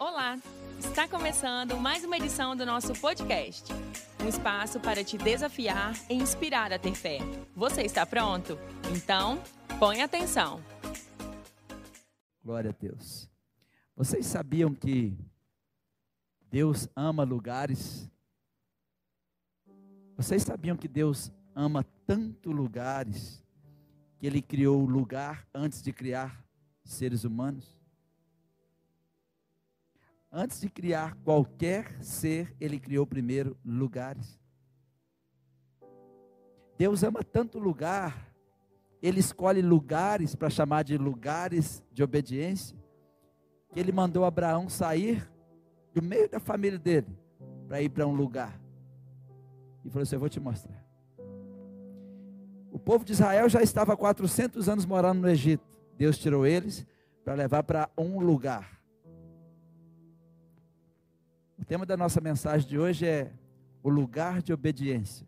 Olá! Está começando mais uma edição do nosso podcast. Um espaço para te desafiar e inspirar a ter fé. Você está pronto? Então, põe atenção. Glória a Deus. Vocês sabiam que Deus ama lugares? Vocês sabiam que Deus ama tanto lugares que Ele criou o lugar antes de criar seres humanos? Antes de criar qualquer ser, ele criou primeiro lugares. Deus ama tanto lugar, ele escolhe lugares para chamar de lugares de obediência, que ele mandou Abraão sair do meio da família dele para ir para um lugar. E falou assim: Eu vou te mostrar. O povo de Israel já estava há 400 anos morando no Egito. Deus tirou eles para levar para um lugar. O tema da nossa mensagem de hoje é o lugar de obediência.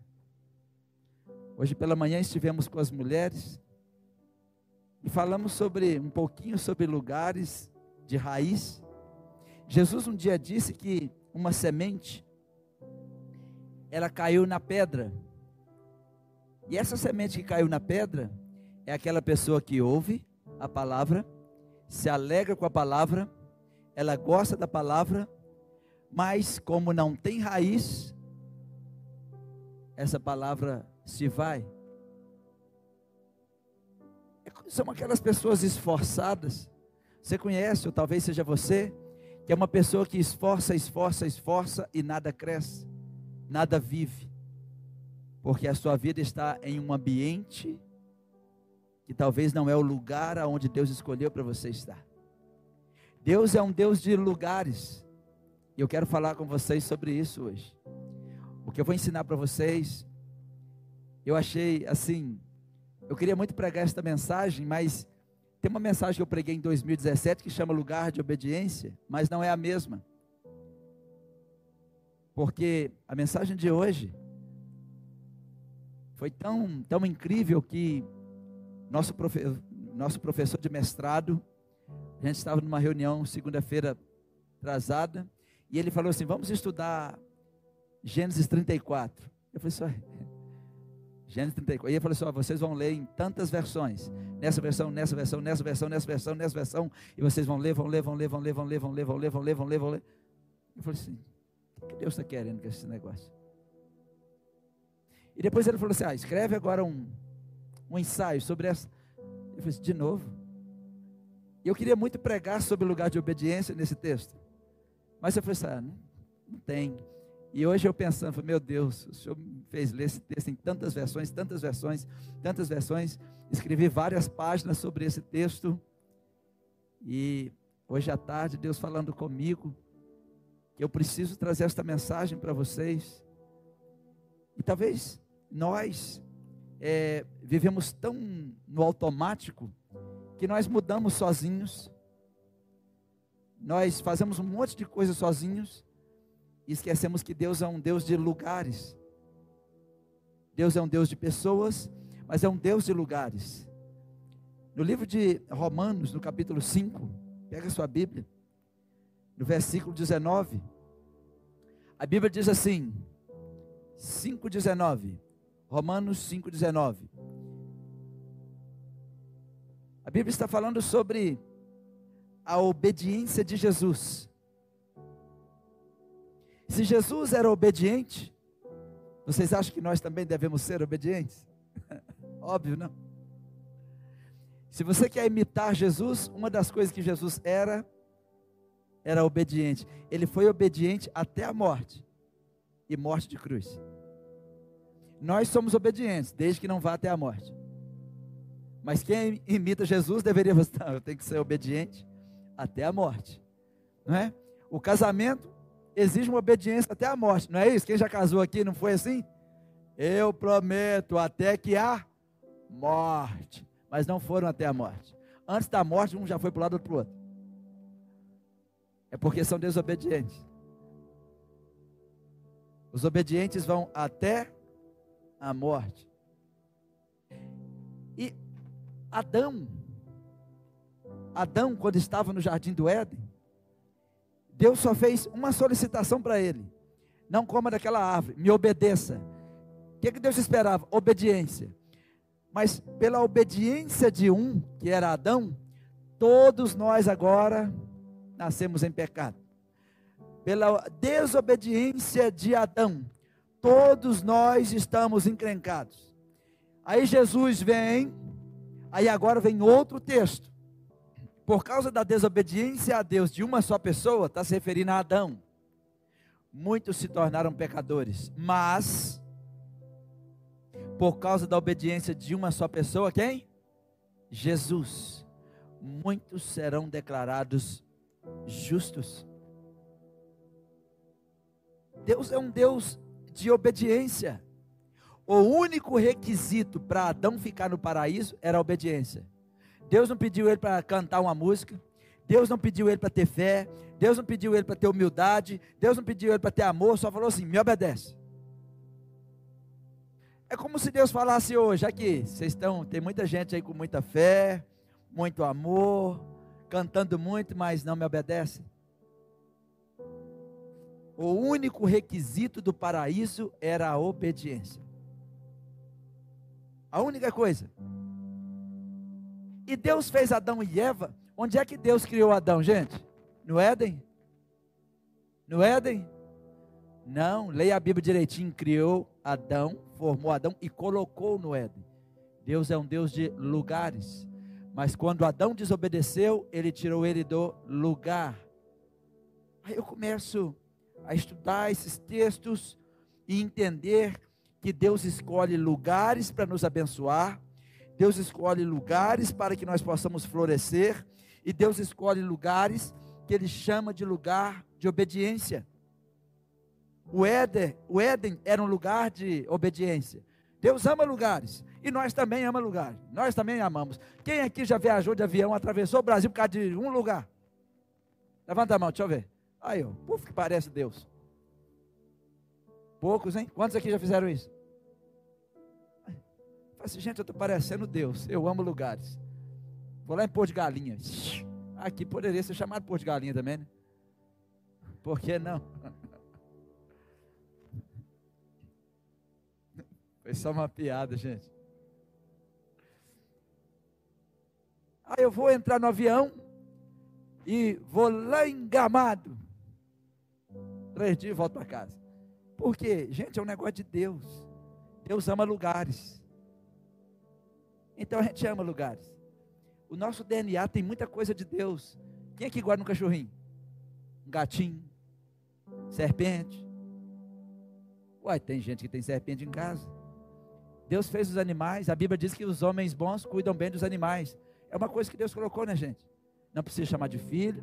Hoje pela manhã estivemos com as mulheres e falamos sobre um pouquinho sobre lugares de raiz. Jesus um dia disse que uma semente ela caiu na pedra. E essa semente que caiu na pedra é aquela pessoa que ouve a palavra, se alegra com a palavra, ela gosta da palavra, mas como não tem raiz, essa palavra se vai. É são aquelas pessoas esforçadas. Você conhece, ou talvez seja você, que é uma pessoa que esforça, esforça, esforça e nada cresce, nada vive. Porque a sua vida está em um ambiente que talvez não é o lugar aonde Deus escolheu para você estar. Deus é um Deus de lugares. E eu quero falar com vocês sobre isso hoje. O que eu vou ensinar para vocês, eu achei assim, eu queria muito pregar esta mensagem, mas tem uma mensagem que eu preguei em 2017 que chama Lugar de Obediência, mas não é a mesma. Porque a mensagem de hoje foi tão, tão incrível que nosso, profe, nosso professor de mestrado, a gente estava numa reunião segunda-feira atrasada, e ele falou assim: vamos estudar Gênesis 34. Eu falei só. Gênesis 34. E ele falou assim: vocês vão ler em tantas versões. Nessa versão, nessa versão, nessa versão, nessa versão, nessa versão. E vocês vão ler, vão ler, vão ler, vão ler, vão ler, vão ler, vão ler, vão ler, vão ler, vão ler. Eu falei assim: o que Deus está querendo com esse negócio? E depois ele falou assim: ah, escreve agora um, um ensaio sobre essa. Eu falei assim: de novo. E eu queria muito pregar sobre o lugar de obediência nesse texto. Mas eu falei assim, ah, não, não tem. E hoje eu pensando, meu Deus, o Senhor me fez ler esse texto em tantas versões, tantas versões, tantas versões. Escrevi várias páginas sobre esse texto. E hoje à tarde, Deus falando comigo, que eu preciso trazer esta mensagem para vocês. E talvez nós é, vivemos tão no automático que nós mudamos sozinhos nós fazemos um monte de coisas sozinhos e esquecemos que Deus é um Deus de lugares. Deus é um Deus de pessoas, mas é um Deus de lugares. No livro de Romanos, no capítulo 5, pega sua Bíblia, no versículo 19, a Bíblia diz assim, 5,19, Romanos 5,19. A Bíblia está falando sobre a obediência de Jesus. Se Jesus era obediente, vocês acham que nós também devemos ser obedientes? Óbvio, não? Se você quer imitar Jesus, uma das coisas que Jesus era, era obediente. Ele foi obediente até a morte e morte de cruz. Nós somos obedientes, desde que não vá até a morte. Mas quem imita Jesus deveria, não, eu tenho que ser obediente até a morte. Não é? O casamento exige uma obediência até a morte, não é isso? Quem já casou aqui não foi assim? Eu prometo até que a morte. Mas não foram até a morte. Antes da morte, um já foi para o lado, outro para o outro. É porque são desobedientes. Os obedientes vão até a morte. E Adão Adão, quando estava no jardim do Éden, Deus só fez uma solicitação para ele: não coma daquela árvore, me obedeça. O que, que Deus esperava? Obediência. Mas pela obediência de um, que era Adão, todos nós agora nascemos em pecado. Pela desobediência de Adão, todos nós estamos encrencados. Aí Jesus vem, aí agora vem outro texto. Por causa da desobediência a Deus de uma só pessoa, está se referindo a Adão. Muitos se tornaram pecadores, mas por causa da obediência de uma só pessoa, quem? Jesus. Muitos serão declarados justos. Deus é um Deus de obediência. O único requisito para Adão ficar no paraíso era a obediência. Deus não pediu ele para cantar uma música, Deus não pediu ele para ter fé, Deus não pediu ele para ter humildade, Deus não pediu ele para ter amor, só falou assim: me obedece. É como se Deus falasse hoje, aqui, vocês estão, tem muita gente aí com muita fé, muito amor, cantando muito, mas não me obedece. O único requisito do paraíso era a obediência. A única coisa. E Deus fez Adão e Eva. Onde é que Deus criou Adão, gente? No Éden? No Éden? Não, leia a Bíblia direitinho. Criou Adão, formou Adão e colocou no Éden. Deus é um Deus de lugares. Mas quando Adão desobedeceu, ele tirou ele do lugar. Aí eu começo a estudar esses textos e entender que Deus escolhe lugares para nos abençoar, Deus escolhe lugares para que nós possamos florescer, e Deus escolhe lugares que Ele chama de lugar de obediência. O Éden, o Éden era um lugar de obediência. Deus ama lugares. E nós também amamos lugares. Nós também amamos. Quem aqui já viajou de avião, atravessou o Brasil por causa de um lugar? Levanta a mão, deixa eu ver. Aí, ó, puf, que parece Deus. Poucos, hein? Quantos aqui já fizeram isso? Fala assim, gente, eu estou parecendo Deus. Eu amo lugares. Vou lá em Porto de Galinha. Aqui poderia ser chamado Porto de Galinha também, né? Por que não? Foi só uma piada, gente. Aí eu vou entrar no avião e vou lá em Gramado. Três dias e volto para casa. Por quê? Gente, é um negócio de Deus. Deus ama lugares. Então a gente ama lugares. O nosso DNA tem muita coisa de Deus. Quem aqui guarda um cachorrinho? Um gatinho? Serpente? Uai, tem gente que tem serpente em casa. Deus fez os animais. A Bíblia diz que os homens bons cuidam bem dos animais. É uma coisa que Deus colocou, né, gente? Não precisa chamar de filho,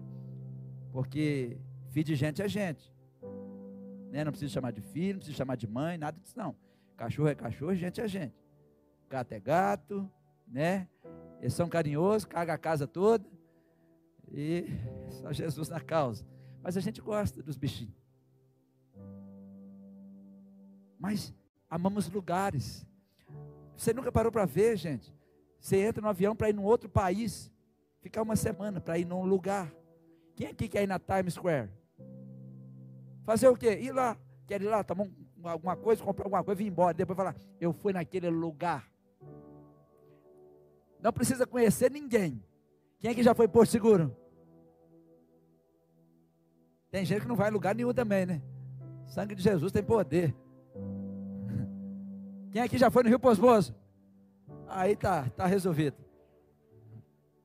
porque filho de gente é gente. Né? Não precisa chamar de filho, não precisa chamar de mãe, nada disso não. Cachorro é cachorro, gente é gente. Gato é gato, né? Eles são carinhosos, caga a casa toda. E só Jesus na causa. Mas a gente gosta dos bichinhos. Mas amamos lugares. Você nunca parou para ver, gente? Você entra no avião para ir num outro país, ficar uma semana para ir num lugar. Quem aqui quer ir na Times Square? Fazer o quê? Ir lá. Quer ir lá, tomar alguma coisa, comprar alguma coisa, vir embora. Depois falar, eu fui naquele lugar. Não precisa conhecer ninguém. Quem é que já foi Porto Seguro? Tem gente que não vai em lugar nenhum também, né? Sangue de Jesus tem poder. Quem aqui já foi no Rio Posmoso? Aí tá, tá resolvido.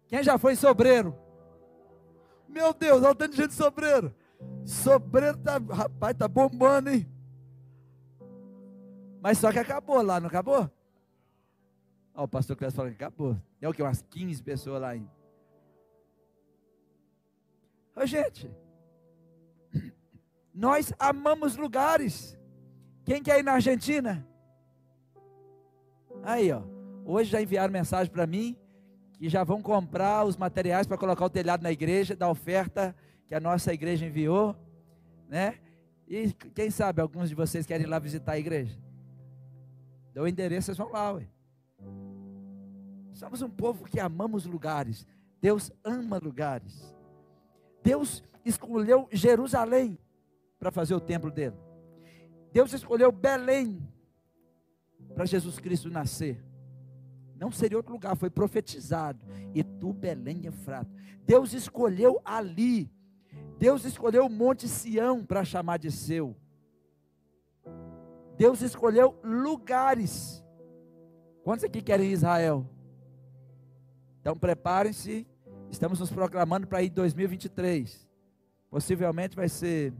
Quem já foi em Sobreiro? Meu Deus, olha o tanto de gente de Sobreiro. Sobreiro tá, rapaz, tá bombando, hein? Mas só que acabou lá, não acabou? Ó, o pastor Clécio falou que acabou. Tem o que? Umas 15 pessoas lá ainda. Ô, gente, nós amamos lugares. Quem quer ir na Argentina? Aí, ó. Hoje já enviaram mensagem para mim que já vão comprar os materiais para colocar o telhado na igreja, da oferta que a nossa igreja enviou, né? E quem sabe alguns de vocês querem ir lá visitar a igreja? Deu o endereço, vocês vão lá, ué. Somos um povo que amamos lugares. Deus ama lugares. Deus escolheu Jerusalém para fazer o templo dele. Deus escolheu Belém para Jesus Cristo nascer. Não seria outro lugar, foi profetizado. E tu, Belém Efrata. Deus escolheu ali. Deus escolheu o Monte Sião para chamar de seu. Deus escolheu lugares. Quantos aqui querem Israel? Então preparem-se. Estamos nos proclamando para ir 2023. Possivelmente vai ser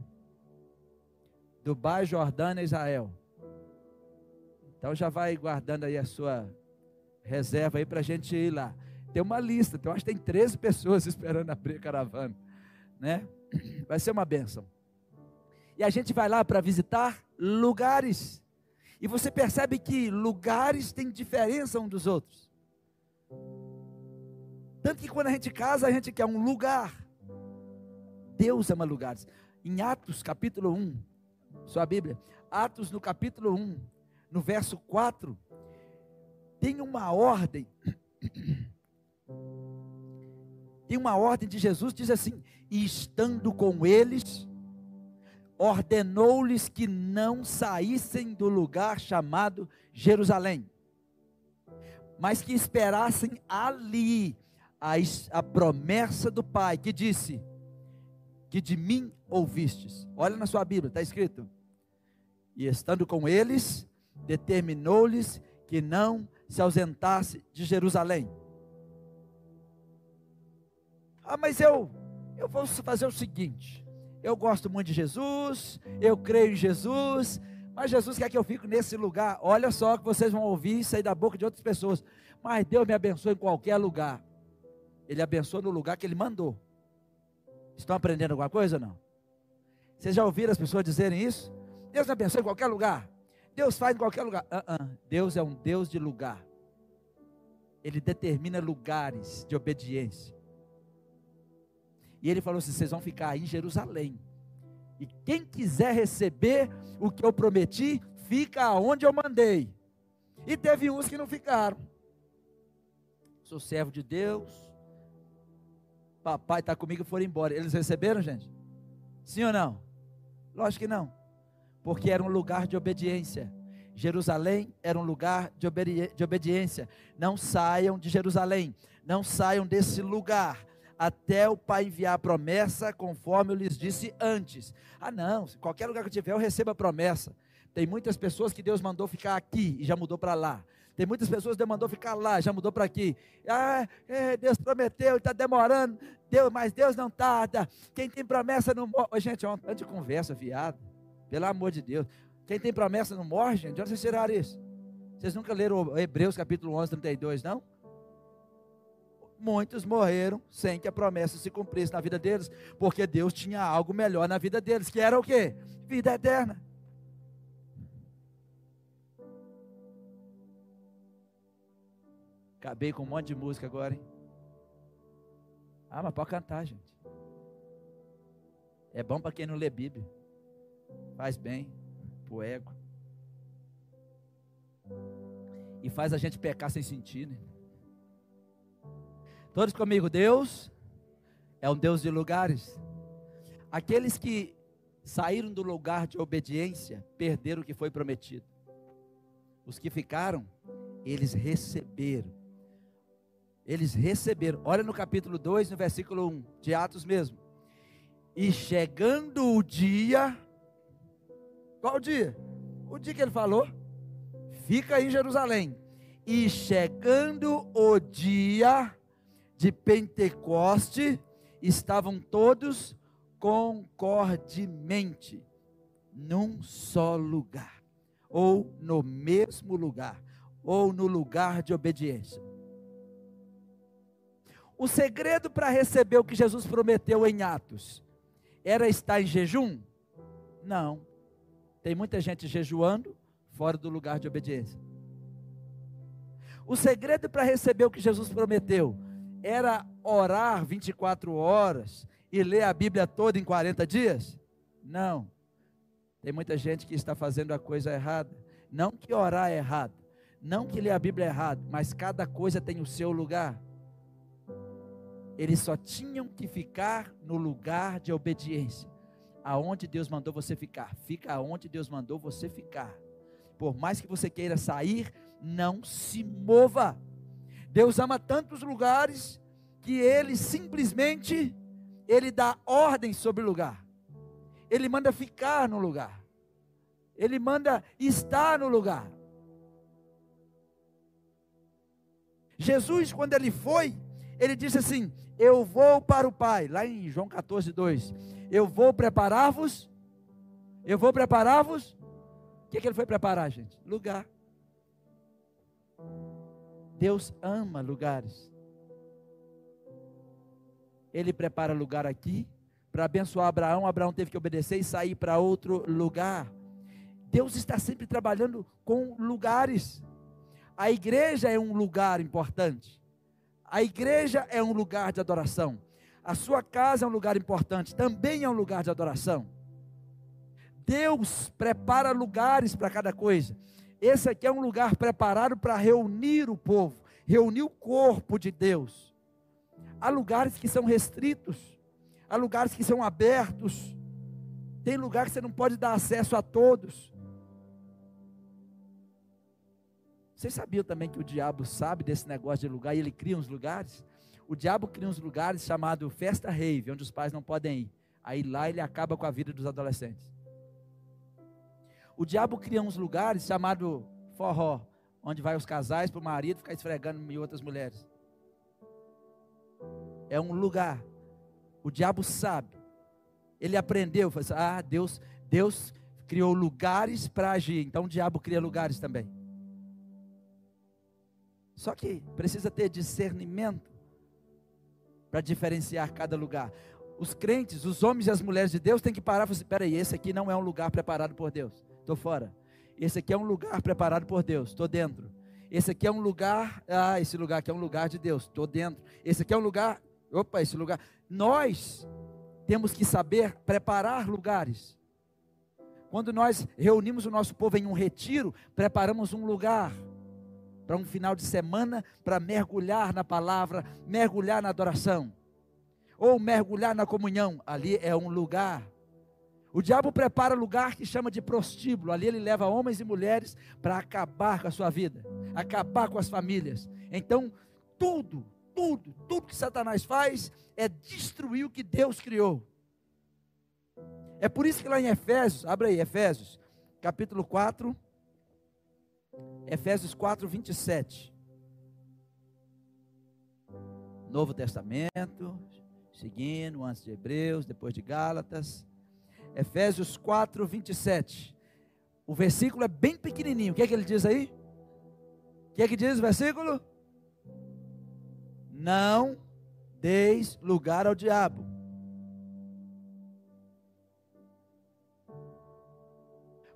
Dubai, Jordânia, Israel. Então já vai guardando aí a sua reserva aí para a gente ir lá. Tem uma lista, então acho que tem 13 pessoas esperando abrir a caravana, né? Vai ser uma bênção. E a gente vai lá para visitar lugares. E você percebe que lugares têm diferença um dos outros. Tanto que quando a gente casa, a gente quer um lugar. Deus ama lugares. Em Atos capítulo 1, sua Bíblia, Atos no capítulo 1, no verso 4, tem uma ordem. Tem uma ordem de Jesus, diz assim: e estando com eles, ordenou-lhes que não saíssem do lugar chamado Jerusalém, mas que esperassem ali a, a promessa do Pai, que disse: que de mim ouvistes. Olha na sua Bíblia, está escrito. E estando com eles, determinou-lhes que não se ausentasse de Jerusalém. Ah, mas eu, eu vou fazer o seguinte: eu gosto muito de Jesus, eu creio em Jesus, mas Jesus quer que eu fique nesse lugar. Olha só que vocês vão ouvir sair da boca de outras pessoas. Mas Deus me abençoa em qualquer lugar. Ele abençoa no lugar que Ele mandou. Estão aprendendo alguma coisa ou não? Vocês já ouviram as pessoas dizerem isso? Deus abençoa em qualquer lugar. Deus faz em qualquer lugar. Uh -uh. Deus é um Deus de lugar. Ele determina lugares de obediência. E ele falou assim: vocês vão ficar aí em Jerusalém. E quem quiser receber o que eu prometi, fica onde eu mandei. E teve uns que não ficaram. Sou servo de Deus. Papai está comigo e foram embora. Eles receberam, gente? Sim ou não? Lógico que não porque era um lugar de obediência. Jerusalém era um lugar de, obedi de obediência. Não saiam de Jerusalém, não saiam desse lugar até o Pai enviar a promessa, conforme eu lhes disse antes. Ah, não, qualquer lugar que eu tiver, eu recebo a promessa. Tem muitas pessoas que Deus mandou ficar aqui e já mudou para lá. Tem muitas pessoas que Deus mandou ficar lá, já mudou para aqui. Ah, é, Deus prometeu, está demorando. Deus, mas Deus não tarda. Quem tem promessa não morre. Gente, ontem de conversa, viado. Pelo amor de Deus. Quem tem promessa não morre, gente. De onde vocês tiraram isso? Vocês nunca leram Hebreus capítulo 11, 32, não? Muitos morreram sem que a promessa se cumprisse na vida deles, porque Deus tinha algo melhor na vida deles, que era o quê? Vida eterna. Acabei com um monte de música agora, hein? Ah, mas pode cantar, gente. É bom para quem não lê Bíblia. Faz bem pro ego. E faz a gente pecar sem sentir, né? Todos comigo, Deus é um Deus de lugares. Aqueles que saíram do lugar de obediência perderam o que foi prometido. Os que ficaram, eles receberam. Eles receberam. Olha no capítulo 2, no versículo 1, de Atos mesmo. E chegando o dia, qual o dia? O dia que ele falou: fica em Jerusalém. E chegando o dia de Pentecoste, estavam todos concordemente num só lugar, ou no mesmo lugar, ou no lugar de obediência. O segredo para receber o que Jesus prometeu em Atos era estar em jejum? Não. Tem muita gente jejuando fora do lugar de obediência. O segredo para receber o que Jesus prometeu era orar 24 horas e ler a Bíblia toda em 40 dias? Não. Tem muita gente que está fazendo a coisa errada. Não que orar é errado, não que ler a Bíblia é errado, mas cada coisa tem o seu lugar. eles só tinham que ficar no lugar de obediência. Aonde Deus mandou você ficar, fica aonde Deus mandou você ficar. Por mais que você queira sair, não se mova. Deus ama tantos lugares que ele simplesmente ele dá ordem sobre o lugar. Ele manda ficar no lugar. Ele manda estar no lugar. Jesus, quando ele foi, ele disse assim: Eu vou para o Pai, lá em João 14, 2. Eu vou preparar-vos. Eu vou preparar-vos. O que, que ele foi preparar, gente? Lugar. Deus ama lugares. Ele prepara lugar aqui para abençoar Abraão. Abraão teve que obedecer e sair para outro lugar. Deus está sempre trabalhando com lugares. A igreja é um lugar importante. A igreja é um lugar de adoração. A sua casa é um lugar importante, também é um lugar de adoração. Deus prepara lugares para cada coisa. Esse aqui é um lugar preparado para reunir o povo, reunir o corpo de Deus. Há lugares que são restritos, há lugares que são abertos, tem lugar que você não pode dar acesso a todos. Vocês sabiam também que o diabo sabe desse negócio de lugar e ele cria uns lugares? O diabo cria uns lugares chamado festa rave, onde os pais não podem ir. Aí lá ele acaba com a vida dos adolescentes. O diabo cria uns lugares chamado forró, onde vai os casais para o marido ficar esfregando em outras mulheres. É um lugar. O diabo sabe. Ele aprendeu, falou assim, ah, Deus, Deus criou lugares para agir. Então o diabo cria lugares também. Só que precisa ter discernimento para diferenciar cada lugar. Os crentes, os homens e as mulheres de Deus têm que parar e falar assim: peraí, esse aqui não é um lugar preparado por Deus, estou fora. Esse aqui é um lugar preparado por Deus, estou dentro. Esse aqui é um lugar, ah, esse lugar aqui é um lugar de Deus, estou dentro. Esse aqui é um lugar, opa, esse lugar. Nós temos que saber preparar lugares. Quando nós reunimos o nosso povo em um retiro, preparamos um lugar para um final de semana para mergulhar na palavra, mergulhar na adoração, ou mergulhar na comunhão. Ali é um lugar. O diabo prepara lugar que chama de prostíbulo. Ali ele leva homens e mulheres para acabar com a sua vida, acabar com as famílias. Então, tudo, tudo, tudo que Satanás faz é destruir o que Deus criou. É por isso que lá em Efésios, abre aí, Efésios, capítulo 4, Efésios 4, 27. Novo Testamento, seguindo, antes de Hebreus, depois de Gálatas. Efésios 4, 27. O versículo é bem pequenininho. O que é que ele diz aí? O que é que diz o versículo? Não deis lugar ao diabo.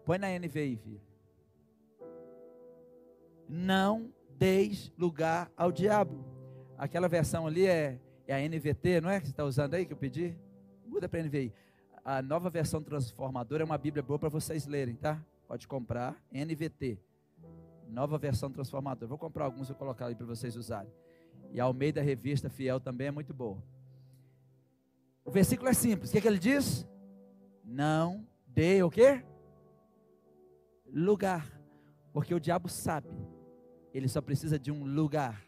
Põe na NVI, filho não deis lugar ao diabo. Aquela versão ali é, é a NVT, não é? Que você está usando aí que eu pedi? Muda para a NVI. A nova versão transformadora é uma Bíblia boa para vocês lerem, tá? Pode comprar, NVT. Nova versão transformadora. Vou comprar alguns e colocar aí para vocês usarem. E a Almeida Revista Fiel também é muito boa. O versículo é simples. O que, é que ele diz? Não dê o quê? Lugar. Porque o diabo sabe ele só precisa de um lugar.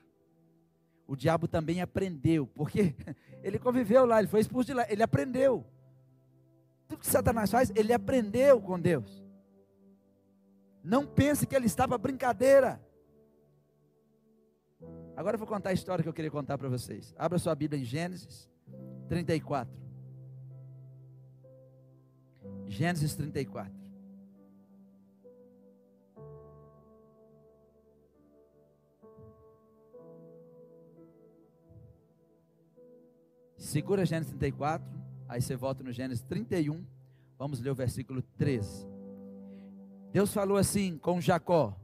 O diabo também aprendeu, porque ele conviveu lá, ele foi expulso de lá, ele aprendeu. Tudo que Satanás faz, ele aprendeu com Deus. Não pense que ele está para brincadeira. Agora eu vou contar a história que eu queria contar para vocês. Abra sua Bíblia em Gênesis 34. Gênesis 34. Segura Gênesis 34, aí você volta no Gênesis 31, vamos ler o versículo 13. Deus falou assim com Jacó,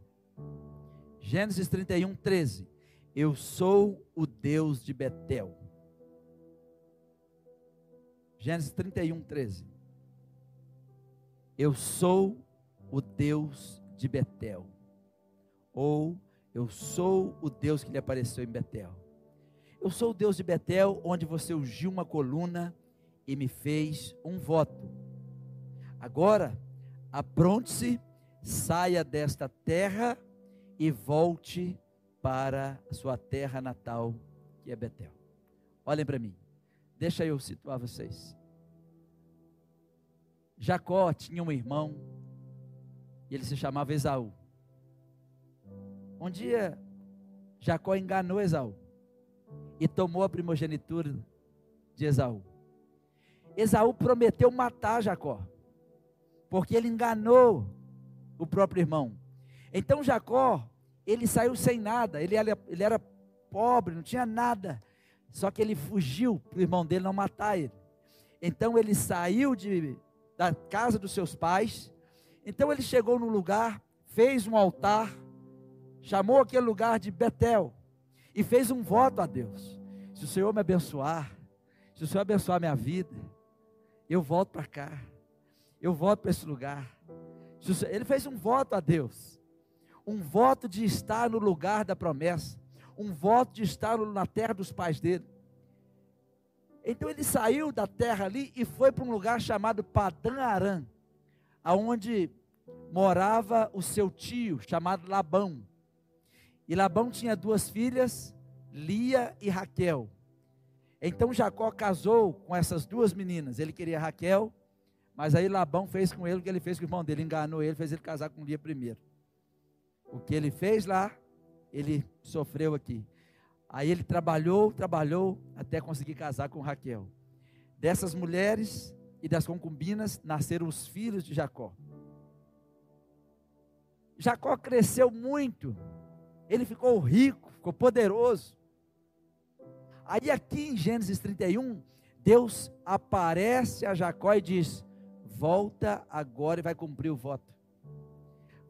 Gênesis 31, 13: Eu sou o Deus de Betel. Gênesis 31, 13. Eu sou o Deus de Betel. Ou eu sou o Deus que lhe apareceu em Betel. Eu sou o Deus de Betel, onde você ungiu uma coluna e me fez um voto. Agora, apronte-se, saia desta terra e volte para sua terra natal, que é Betel. Olhem para mim, deixa eu situar vocês. Jacó tinha um irmão, e ele se chamava Esaú. Um dia, Jacó enganou Esaú e tomou a primogenitura de Esaú. Esaú prometeu matar Jacó, porque ele enganou o próprio irmão. Então Jacó, ele saiu sem nada, ele era, ele era pobre, não tinha nada. Só que ele fugiu para o irmão dele não matar ele. Então ele saiu de, da casa dos seus pais. Então ele chegou no lugar, fez um altar, chamou aquele lugar de Betel e fez um voto a Deus. Se o Senhor me abençoar, se o Senhor abençoar minha vida, eu volto para cá. Eu volto para esse lugar. Ele fez um voto a Deus. Um voto de estar no lugar da promessa. Um voto de estar na terra dos pais dele. Então ele saiu da terra ali e foi para um lugar chamado Padã Aram, aonde morava o seu tio, chamado Labão. E Labão tinha duas filhas, Lia e Raquel. Então Jacó casou com essas duas meninas. Ele queria Raquel, mas aí Labão fez com ele o que ele fez com o irmão dele, enganou ele, fez ele casar com Lia primeiro. O que ele fez lá, ele sofreu aqui. Aí ele trabalhou, trabalhou até conseguir casar com Raquel. Dessas mulheres e das concubinas nasceram os filhos de Jacó. Jacó cresceu muito, ele ficou rico, ficou poderoso. Aí aqui em Gênesis 31, Deus aparece a Jacó e diz: Volta agora e vai cumprir o voto.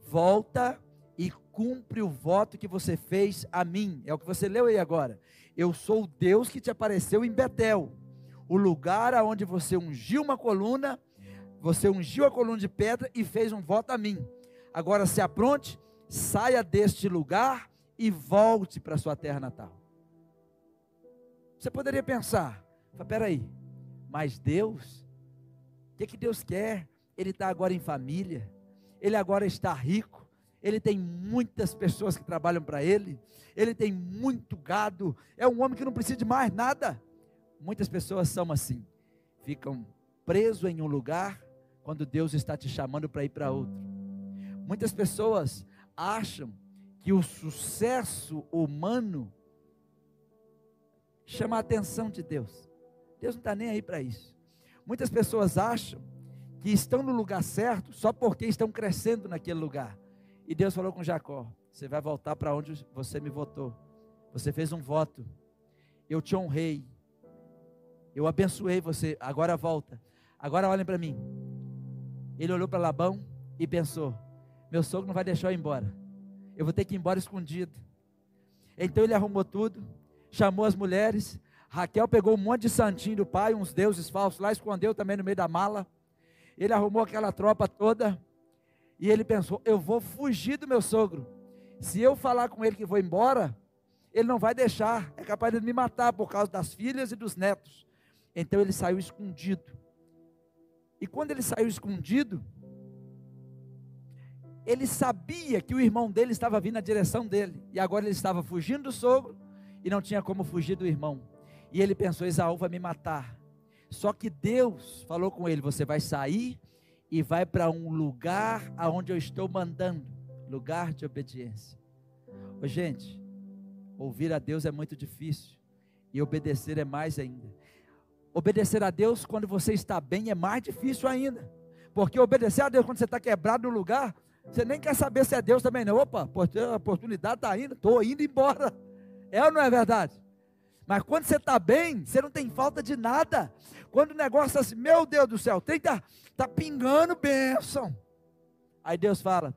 Volta e cumpre o voto que você fez a mim. É o que você leu aí agora. Eu sou o Deus que te apareceu em Betel, o lugar aonde você ungiu uma coluna, você ungiu a coluna de pedra e fez um voto a mim. Agora se apronte, saia deste lugar e volte para sua terra natal. Você poderia pensar, peraí, mas Deus, o que, que Deus quer? Ele está agora em família, ele agora está rico, ele tem muitas pessoas que trabalham para ele, ele tem muito gado, é um homem que não precisa de mais nada. Muitas pessoas são assim, ficam presos em um lugar quando Deus está te chamando para ir para outro. Muitas pessoas acham que o sucesso humano chama a atenção de Deus. Deus não está nem aí para isso. Muitas pessoas acham que estão no lugar certo só porque estão crescendo naquele lugar. E Deus falou com Jacó: Você vai voltar para onde você me votou. Você fez um voto. Eu te honrei. Eu abençoei você. Agora volta. Agora olhem para mim. Ele olhou para Labão e pensou: Meu sogro não vai deixar eu ir embora. Eu vou ter que ir embora escondido. Então ele arrumou tudo chamou as mulheres. Raquel pegou um monte de santinho do pai, uns deuses falsos lá, escondeu também no meio da mala. Ele arrumou aquela tropa toda. E ele pensou: eu vou fugir do meu sogro. Se eu falar com ele que vou embora, ele não vai deixar. É capaz de me matar por causa das filhas e dos netos. Então ele saiu escondido. E quando ele saiu escondido, ele sabia que o irmão dele estava vindo na direção dele. E agora ele estava fugindo do sogro e não tinha como fugir do irmão. E ele pensou: Esaú vai me matar. Só que Deus falou com ele: Você vai sair e vai para um lugar aonde eu estou mandando lugar de obediência. Ô, gente, ouvir a Deus é muito difícil e obedecer é mais ainda. Obedecer a Deus quando você está bem é mais difícil ainda, porque obedecer a Deus quando você está quebrado no lugar, você nem quer saber se é Deus também não. Opa, a oportunidade está indo, estou indo embora. É ou não é verdade? Mas quando você está bem, você não tem falta de nada. Quando o negócio está assim, meu Deus do céu, tem tá, tá pingando bênção. Aí Deus fala: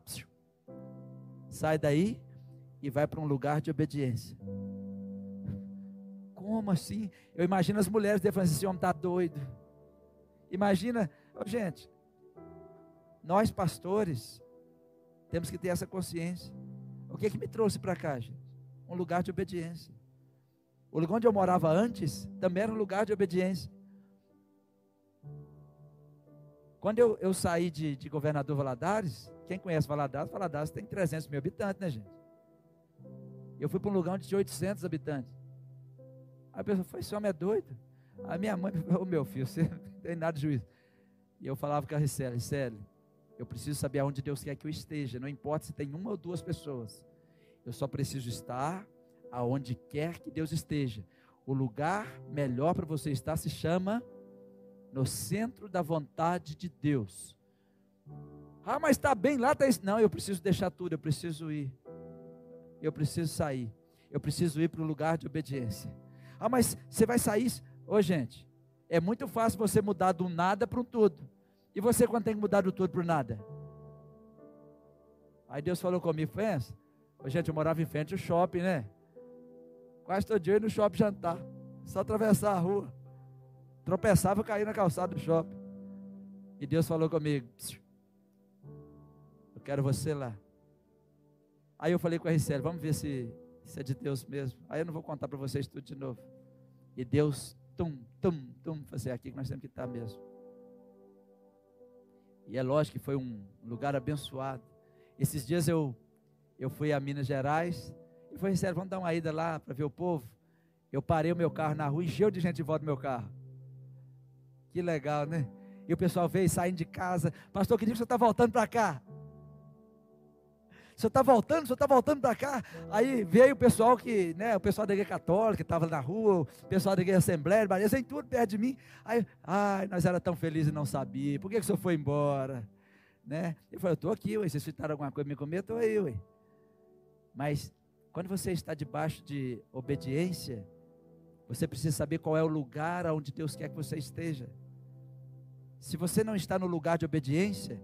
sai daí e vai para um lugar de obediência. Como assim? Eu imagino as mulheres falando assim: esse homem está doido. Imagina, oh, gente, nós pastores temos que ter essa consciência. O que, é que me trouxe para cá, gente? Um lugar de obediência. O lugar onde eu morava antes também era um lugar de obediência. Quando eu, eu saí de, de governador Valadares, quem conhece Valadares, Valadares tem 300 mil habitantes, né, gente? Eu fui para um lugar onde tinha 800 habitantes. Aí a pessoa foi, esse homem é doido. A minha mãe falou, meu filho, você não tem nada de juízo. E eu falava com a Ricele, Ricele, eu preciso saber aonde Deus quer que eu esteja. Não importa se tem uma ou duas pessoas. Eu só preciso estar aonde quer que Deus esteja. O lugar melhor para você estar se chama no centro da vontade de Deus. Ah, mas está bem lá, tá não, eu preciso deixar tudo, eu preciso ir. Eu preciso sair. Eu preciso ir para o lugar de obediência. Ah, mas você vai sair? Ô, gente, é muito fácil você mudar do nada para um tudo. E você quando tem que mudar do tudo para o nada? Aí Deus falou comigo? Ô, gente, eu morava em frente ao shopping, né? Quase todo dia eu ia no shopping jantar. Só atravessar a rua. Tropeçava e caía na calçada do shopping. E Deus falou comigo: Eu quero você lá. Aí eu falei com a Ricele: Vamos ver se, se é de Deus mesmo. Aí eu não vou contar para vocês tudo de novo. E Deus, tum, tum, tum, fazer aqui que nós temos que estar mesmo. E é lógico que foi um lugar abençoado. Esses dias eu, eu fui a Minas Gerais e falei, sério, vamos dar uma ida lá para ver o povo. Eu parei o meu carro na rua, encheu de gente de volta do meu carro. Que legal, né? E o pessoal veio saindo de casa. Pastor, que dia que você está voltando para cá? O senhor está voltando, o senhor está voltando para cá. Aí veio o pessoal que, né, o pessoal da igreja católica estava na rua, o pessoal da igreja Assembleia, eles vem tudo perto de mim. Aí, ai, nós era tão felizes e não sabia. Por que, que o senhor foi embora? Né? Eu falei, eu estou aqui, ué, vocês citaram alguma coisa me comer, estou aí, ué. Mas quando você está debaixo de obediência, você precisa saber qual é o lugar onde Deus quer que você esteja. Se você não está no lugar de obediência,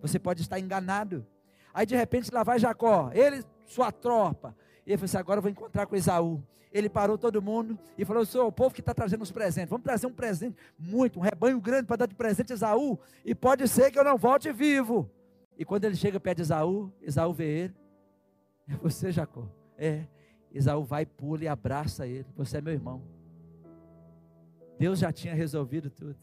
você pode estar enganado. Aí de repente lá vai Jacó, ele, sua tropa. E ele falou assim: agora eu vou encontrar com Esaú. Ele parou todo mundo e falou: Senhor, o povo que está trazendo os presentes, vamos trazer um presente muito, um rebanho grande para dar de presente a Esaú. E pode ser que eu não volte vivo. E quando ele chega perto de Esaú, Esaú vê ele. É você, Jacó. É. Esaú vai, pula e abraça ele. Você é meu irmão. Deus já tinha resolvido tudo.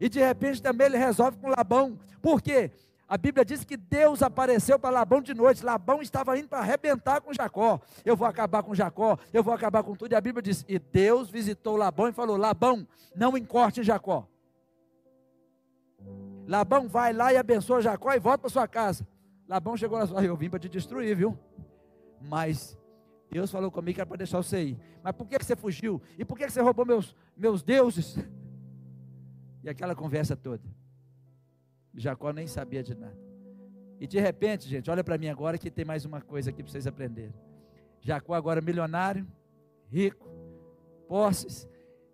E de repente também ele resolve com Labão. Por quê? A Bíblia diz que Deus apareceu para Labão de noite. Labão estava indo para arrebentar com Jacó. Eu vou acabar com Jacó, eu vou acabar com tudo. E a Bíblia diz: E Deus visitou Labão e falou: Labão, não encorte Jacó. Labão vai lá e abençoa Jacó e volta para sua casa. Labão chegou lá e falou: Eu vim para te destruir, viu? Mas Deus falou comigo que era para deixar você ir. Mas por que você fugiu? E por que você roubou meus, meus deuses? E aquela conversa toda. Jacó nem sabia de nada. E de repente, gente, olha para mim agora que tem mais uma coisa aqui para vocês aprenderem. Jacó agora milionário, rico, posses,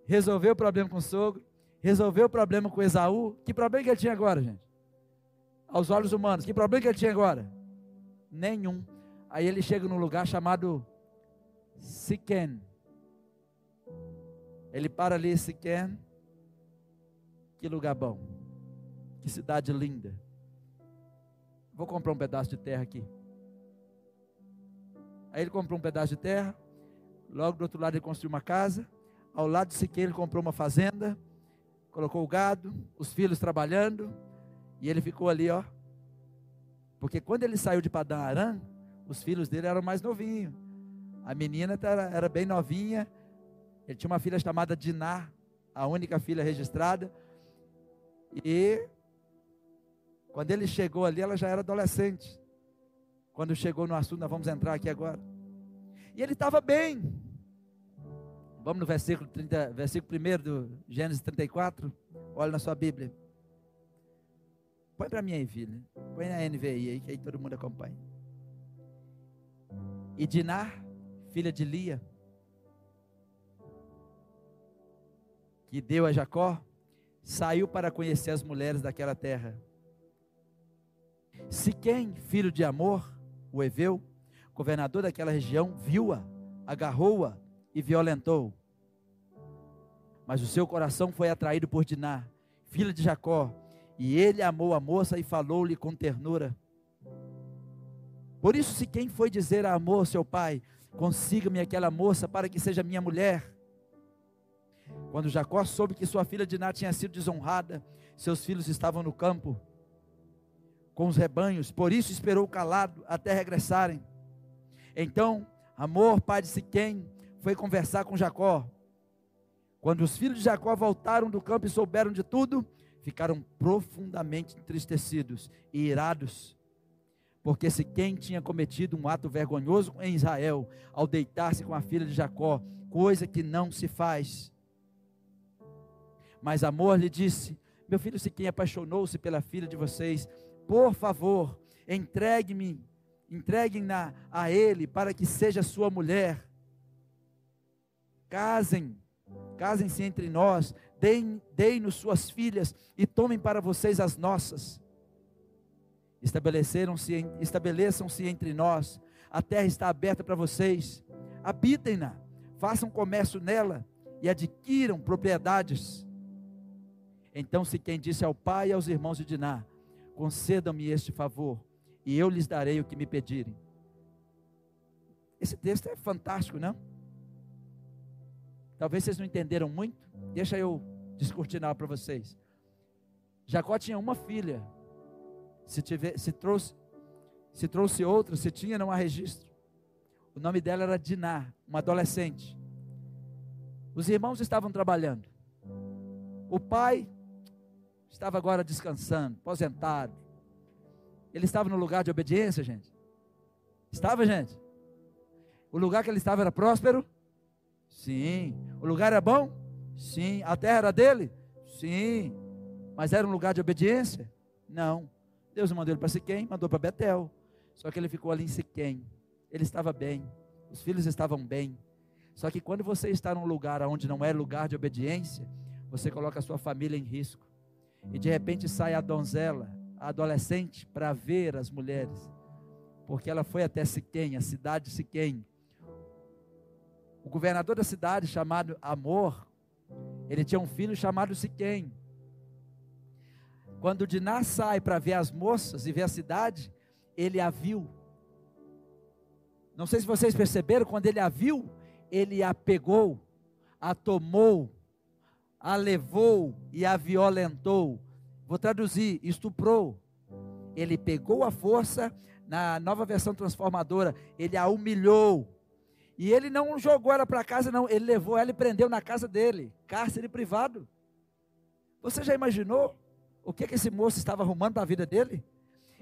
resolveu o problema com o sogro, resolveu o problema com Esaú. Que problema que ele tinha agora, gente? aos olhos humanos. Que problema que ele tinha agora? Nenhum. Aí ele chega num lugar chamado Siquém. Ele para ali, Siquém. Que lugar bom. Que cidade linda. Vou comprar um pedaço de terra aqui. Aí ele comprou um pedaço de terra. Logo do outro lado ele construiu uma casa. Ao lado de Siquém ele comprou uma fazenda. Colocou o gado, os filhos trabalhando e ele ficou ali, ó. Porque quando ele saiu de Padã Aram, os filhos dele eram mais novinhos. A menina era, era bem novinha. Ele tinha uma filha chamada Diná, a única filha registrada. E quando ele chegou ali, ela já era adolescente. Quando chegou no assunto, nós vamos entrar aqui agora. E ele estava bem. Vamos no versículo, 30, versículo 1 do Gênesis 34. Olha na sua Bíblia. Põe para mim aí, filho. Põe na NVI aí, que aí todo mundo acompanha. E Dinar, filha de Lia, que deu a Jacó, saiu para conhecer as mulheres daquela terra. Siquém, filho de Amor, o Eveu, governador daquela região, viu-a, agarrou-a e violentou. Mas o seu coração foi atraído por Diná, filha de Jacó, e ele amou a moça e falou-lhe com ternura. Por isso, se quem foi dizer a Amor, seu pai, consiga-me aquela moça para que seja minha mulher. Quando Jacó soube que sua filha Diná tinha sido desonrada, seus filhos estavam no campo com os rebanhos, por isso esperou calado até regressarem. Então, Amor, pai de Siquém, foi conversar com Jacó. Quando os filhos de Jacó voltaram do campo e souberam de tudo, ficaram profundamente entristecidos e irados, porque Siquém tinha cometido um ato vergonhoso em Israel ao deitar-se com a filha de Jacó, coisa que não se faz. Mas Amor lhe disse: Meu filho Siquém apaixonou-se pela filha de vocês por favor, entregue-me, entreguem-na a ele para que seja sua mulher. Casem, casem-se entre nós, deem-nos suas filhas e tomem para vocês as nossas. Estabeleceram-se, estabeleçam-se entre nós, a terra está aberta para vocês, habitem-na, façam comércio nela e adquiram propriedades. Então se quem disse ao pai e aos irmãos de Diná, concedam-me este favor, e eu lhes darei o que me pedirem. Esse texto é fantástico, não? Talvez vocês não entenderam muito. Deixa eu descortinar para vocês. Jacó tinha uma filha. Se, tiver, se, trouxe, se trouxe outra, se tinha, não há registro. O nome dela era Diná, uma adolescente. Os irmãos estavam trabalhando. O pai estava agora descansando, aposentado. Ele estava no lugar de obediência, gente? Estava, gente? O lugar que ele estava era próspero? Sim. O lugar era bom? Sim. A terra era dele? Sim. Mas era um lugar de obediência? Não. Deus mandou ele para Siquém, mandou para Betel. Só que ele ficou ali em Siquém. Ele estava bem. Os filhos estavam bem. Só que quando você está num lugar onde não é lugar de obediência, você coloca a sua família em risco. E de repente sai a donzela, a adolescente, para ver as mulheres. Porque ela foi até Siquém, a cidade de Siquém. O governador da cidade, chamado Amor, ele tinha um filho chamado Siquém. Quando Diná sai para ver as moças e ver a cidade, ele a viu. Não sei se vocês perceberam, quando ele a viu, ele a pegou, a tomou, a levou e a violentou. Vou traduzir: estuprou. Ele pegou a força, na nova versão transformadora, ele a humilhou. E ele não jogou ela para casa, não, ele levou ela e prendeu na casa dele cárcere privado. Você já imaginou o que, que esse moço estava arrumando para a vida dele?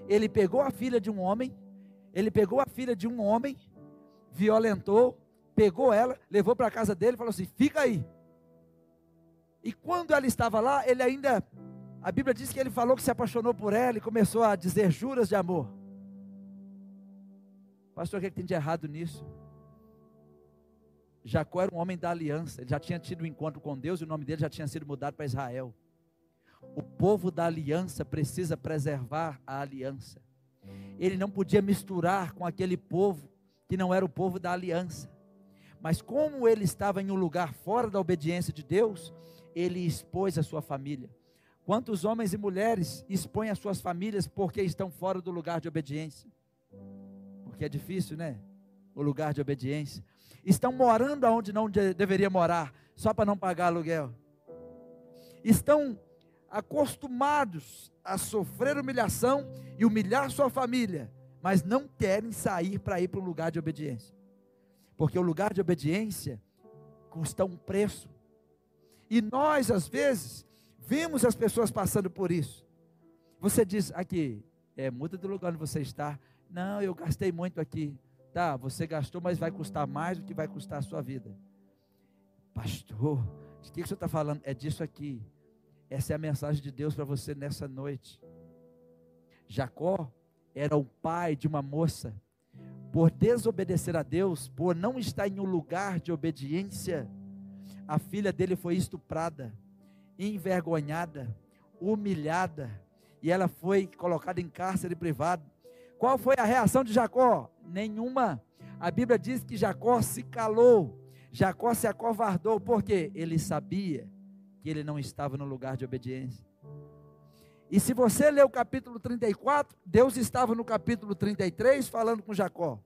Ele pegou a filha de um homem, ele pegou a filha de um homem, violentou, pegou ela, levou para a casa dele e falou assim: fica aí, e quando ela estava lá, ele ainda, a Bíblia diz que ele falou que se apaixonou por ela e começou a dizer juras de amor. Pastor, o que, é que tem de errado nisso? Jacó era um homem da aliança, ele já tinha tido um encontro com Deus e o nome dele já tinha sido mudado para Israel. O povo da aliança precisa preservar a aliança. Ele não podia misturar com aquele povo que não era o povo da aliança. Mas como ele estava em um lugar fora da obediência de Deus, ele expôs a sua família. Quantos homens e mulheres expõem as suas famílias porque estão fora do lugar de obediência? Porque é difícil, né? O lugar de obediência. Estão morando onde não de, deveria morar, só para não pagar aluguel. Estão acostumados a sofrer humilhação e humilhar sua família, mas não querem sair para ir para um lugar de obediência. Porque o lugar de obediência custa um preço. E nós, às vezes, vemos as pessoas passando por isso. Você diz aqui, é, muda do lugar onde você está. Não, eu gastei muito aqui. Tá, você gastou, mas vai custar mais do que vai custar a sua vida. Pastor, de que, que você está falando? É disso aqui. Essa é a mensagem de Deus para você nessa noite. Jacó era o pai de uma moça. Por desobedecer a Deus, por não estar em um lugar de obediência, a filha dele foi estuprada, envergonhada, humilhada, e ela foi colocada em cárcere privado. Qual foi a reação de Jacó? Nenhuma. A Bíblia diz que Jacó se calou, Jacó se acovardou, porque ele sabia que ele não estava no lugar de obediência. E se você ler o capítulo 34, Deus estava no capítulo 33 falando com Jacó.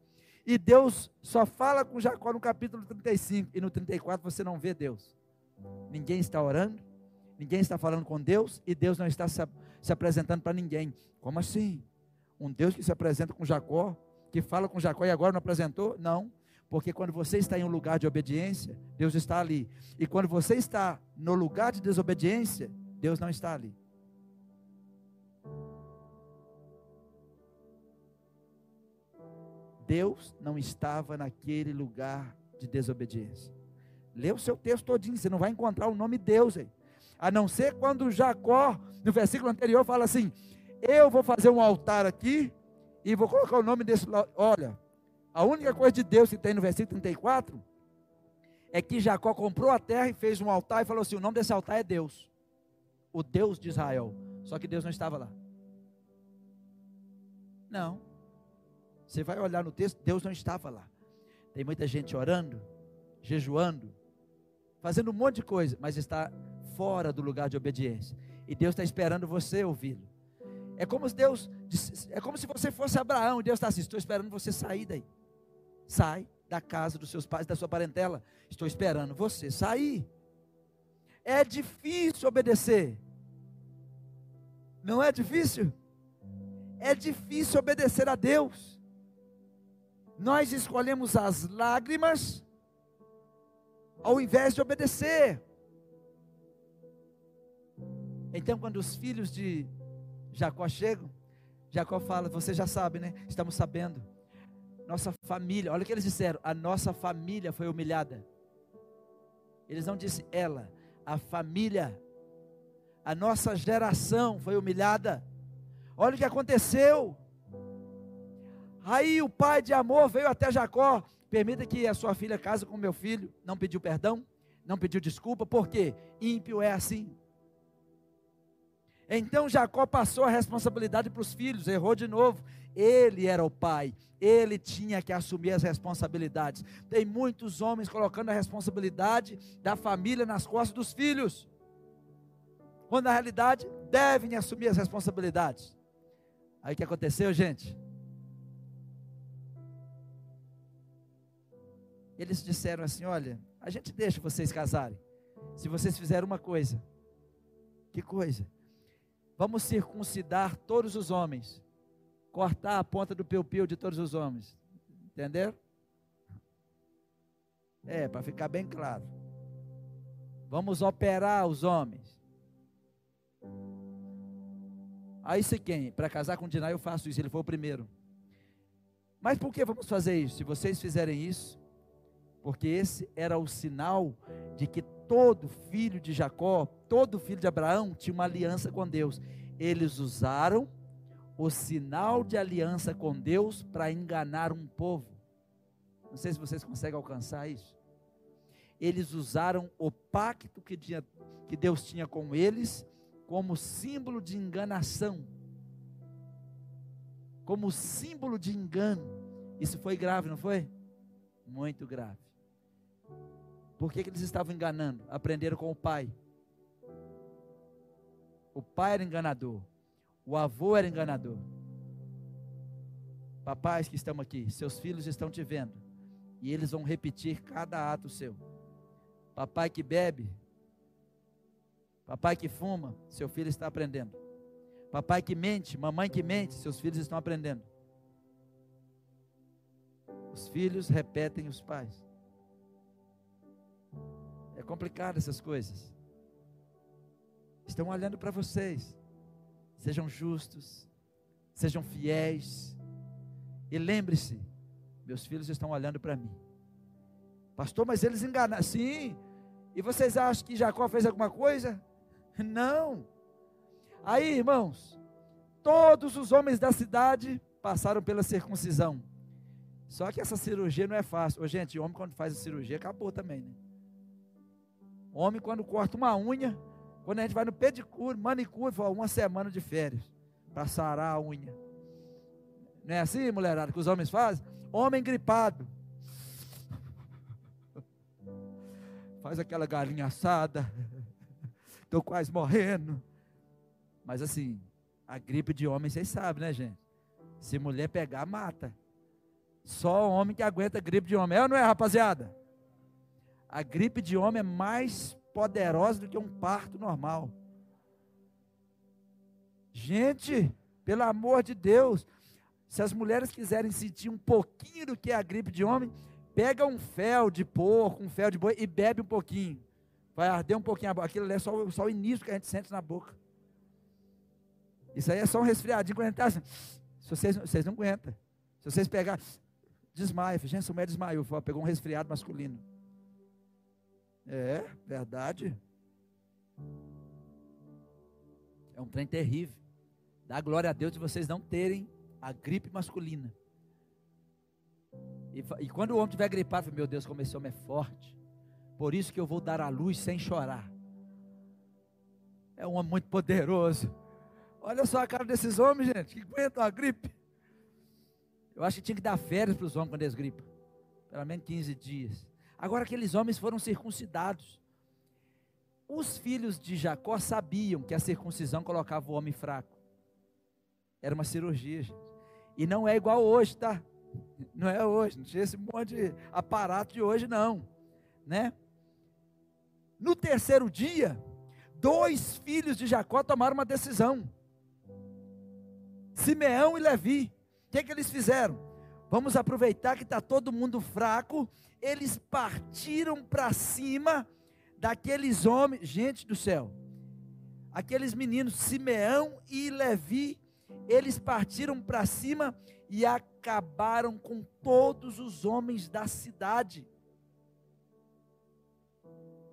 E Deus só fala com Jacó no capítulo 35 e no 34 você não vê Deus. Ninguém está orando, ninguém está falando com Deus e Deus não está se, se apresentando para ninguém. Como assim? Um Deus que se apresenta com Jacó, que fala com Jacó e agora não apresentou? Não. Porque quando você está em um lugar de obediência, Deus está ali. E quando você está no lugar de desobediência, Deus não está ali. Deus não estava naquele lugar de desobediência. Lê o seu texto todinho, você não vai encontrar o nome Deus aí. A não ser quando Jacó, no versículo anterior, fala assim: Eu vou fazer um altar aqui e vou colocar o nome desse. Olha, a única coisa de Deus que tem no versículo 34 é que Jacó comprou a terra e fez um altar e falou assim: O nome desse altar é Deus, o Deus de Israel. Só que Deus não estava lá. Não. Você vai olhar no texto, Deus não estava lá. Tem muita gente orando, jejuando, fazendo um monte de coisa, mas está fora do lugar de obediência. E Deus está esperando você ouvi-lo. É como se Deus, é como se você fosse Abraão, e Deus está assim, estou esperando você sair daí. Sai da casa dos seus pais, da sua parentela. Estou esperando você sair. É difícil obedecer. Não é difícil? É difícil obedecer a Deus nós escolhemos as lágrimas ao invés de obedecer. Então, quando os filhos de Jacó chegam, Jacó fala: Você já sabe, né? Estamos sabendo. Nossa família, olha o que eles disseram: A nossa família foi humilhada. Eles não disseram ela, a família, a nossa geração foi humilhada. Olha o que aconteceu. Aí o pai de amor veio até Jacó. Permita que a sua filha case com meu filho. Não pediu perdão, não pediu desculpa, porque ímpio é assim. Então Jacó passou a responsabilidade para os filhos, errou de novo. Ele era o pai, ele tinha que assumir as responsabilidades. Tem muitos homens colocando a responsabilidade da família nas costas dos filhos, quando na realidade devem assumir as responsabilidades. Aí o que aconteceu, gente? Eles disseram assim: Olha, a gente deixa vocês casarem, se vocês fizerem uma coisa. Que coisa? Vamos circuncidar todos os homens, cortar a ponta do piu-piu de todos os homens. Entenderam? É, para ficar bem claro. Vamos operar os homens. Aí se quem? Para casar com Dinah eu faço isso, ele foi o primeiro. Mas por que vamos fazer isso? Se vocês fizerem isso, porque esse era o sinal de que todo filho de Jacó, todo filho de Abraão tinha uma aliança com Deus. Eles usaram o sinal de aliança com Deus para enganar um povo. Não sei se vocês conseguem alcançar isso. Eles usaram o pacto que, tinha, que Deus tinha com eles como símbolo de enganação, como símbolo de engano. Isso foi grave, não foi? Muito grave. Por que, que eles estavam enganando? Aprenderam com o pai. O pai era enganador. O avô era enganador. Papais que estão aqui, seus filhos estão te vendo. E eles vão repetir cada ato seu. Papai que bebe, papai que fuma, seu filho está aprendendo. Papai que mente, mamãe que mente, seus filhos estão aprendendo. Os filhos repetem os pais. Complicado essas coisas. Estão olhando para vocês. Sejam justos, sejam fiéis. E lembre-se, meus filhos estão olhando para mim. Pastor, mas eles enganaram. Sim. E vocês acham que Jacó fez alguma coisa? Não. Aí, irmãos, todos os homens da cidade passaram pela circuncisão. Só que essa cirurgia não é fácil. Ô, gente, homem quando faz a cirurgia acabou também, né? Homem, quando corta uma unha, quando a gente vai no pedicure, manicure, fala, uma semana de férias para sarar a unha. Não é assim, mulherada, que os homens fazem? Homem gripado. Faz aquela galinha assada. Estou quase morrendo. Mas assim, A gripe de homem, vocês sabem, né, gente? Se mulher pegar, mata. Só homem que aguenta gripe de homem. É ou não é, rapaziada? A gripe de homem é mais poderosa do que um parto normal. Gente, pelo amor de Deus, se as mulheres quiserem sentir um pouquinho do que é a gripe de homem, pega um fel de porco, um fel de boi e bebe um pouquinho. Vai arder um pouquinho a boca. Aquilo é só, só o início que a gente sente na boca. Isso aí é só um resfriadinho. Quando a gente tá assim, se vocês, vocês não aguentam. Se vocês pegar, desmaia. Gente, essa mulher desmaiou. Pegou um resfriado masculino. É, verdade. É um trem terrível. Dá glória a Deus de vocês não terem a gripe masculina. E, e quando o homem tiver gripado, meu Deus, como esse homem é forte. Por isso que eu vou dar a luz sem chorar. É um homem muito poderoso. Olha só a cara desses homens, gente, que aguentam a gripe. Eu acho que tinha que dar férias para os homens quando eles gripam. Pelo menos 15 dias. Agora aqueles homens foram circuncidados. Os filhos de Jacó sabiam que a circuncisão colocava o homem fraco. Era uma cirurgia, gente. E não é igual hoje, tá? Não é hoje, não tinha esse monte de aparato de hoje, não. Né? No terceiro dia, dois filhos de Jacó tomaram uma decisão. Simeão e Levi. O que, é que eles fizeram? Vamos aproveitar que está todo mundo fraco. Eles partiram para cima daqueles homens, gente do céu, aqueles meninos, Simeão e Levi, eles partiram para cima e acabaram com todos os homens da cidade.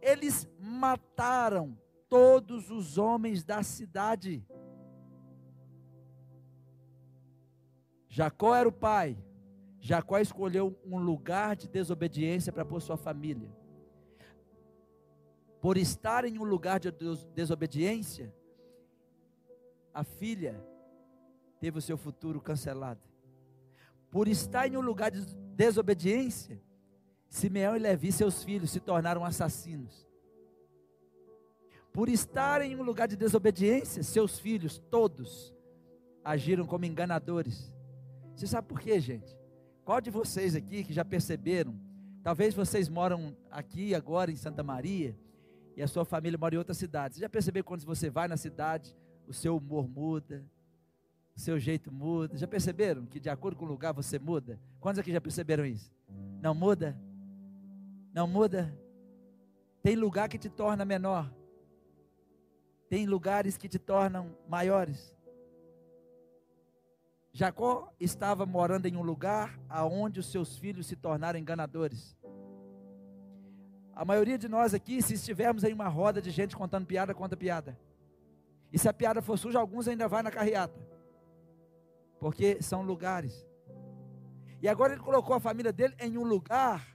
Eles mataram todos os homens da cidade. Jacó era o pai. Jacó escolheu um lugar de desobediência para pôr sua família. Por estar em um lugar de desobediência, a filha teve o seu futuro cancelado. Por estar em um lugar de desobediência, Simeão e Levi, seus filhos, se tornaram assassinos. Por estar em um lugar de desobediência, seus filhos, todos, agiram como enganadores. Você sabe por quê, gente? Qual de vocês aqui que já perceberam? Talvez vocês moram aqui agora em Santa Maria e a sua família mora em outra cidade. Você já percebeu quando você vai na cidade, o seu humor muda, o seu jeito muda? Já perceberam que de acordo com o lugar você muda? Quantos aqui já perceberam isso? Não muda? Não muda? Tem lugar que te torna menor. Tem lugares que te tornam maiores. Jacó estava morando em um lugar aonde os seus filhos se tornaram enganadores. A maioria de nós aqui, se estivermos em uma roda de gente contando piada, conta piada. E se a piada for suja, alguns ainda vai na carreata. Porque são lugares. E agora ele colocou a família dele em um lugar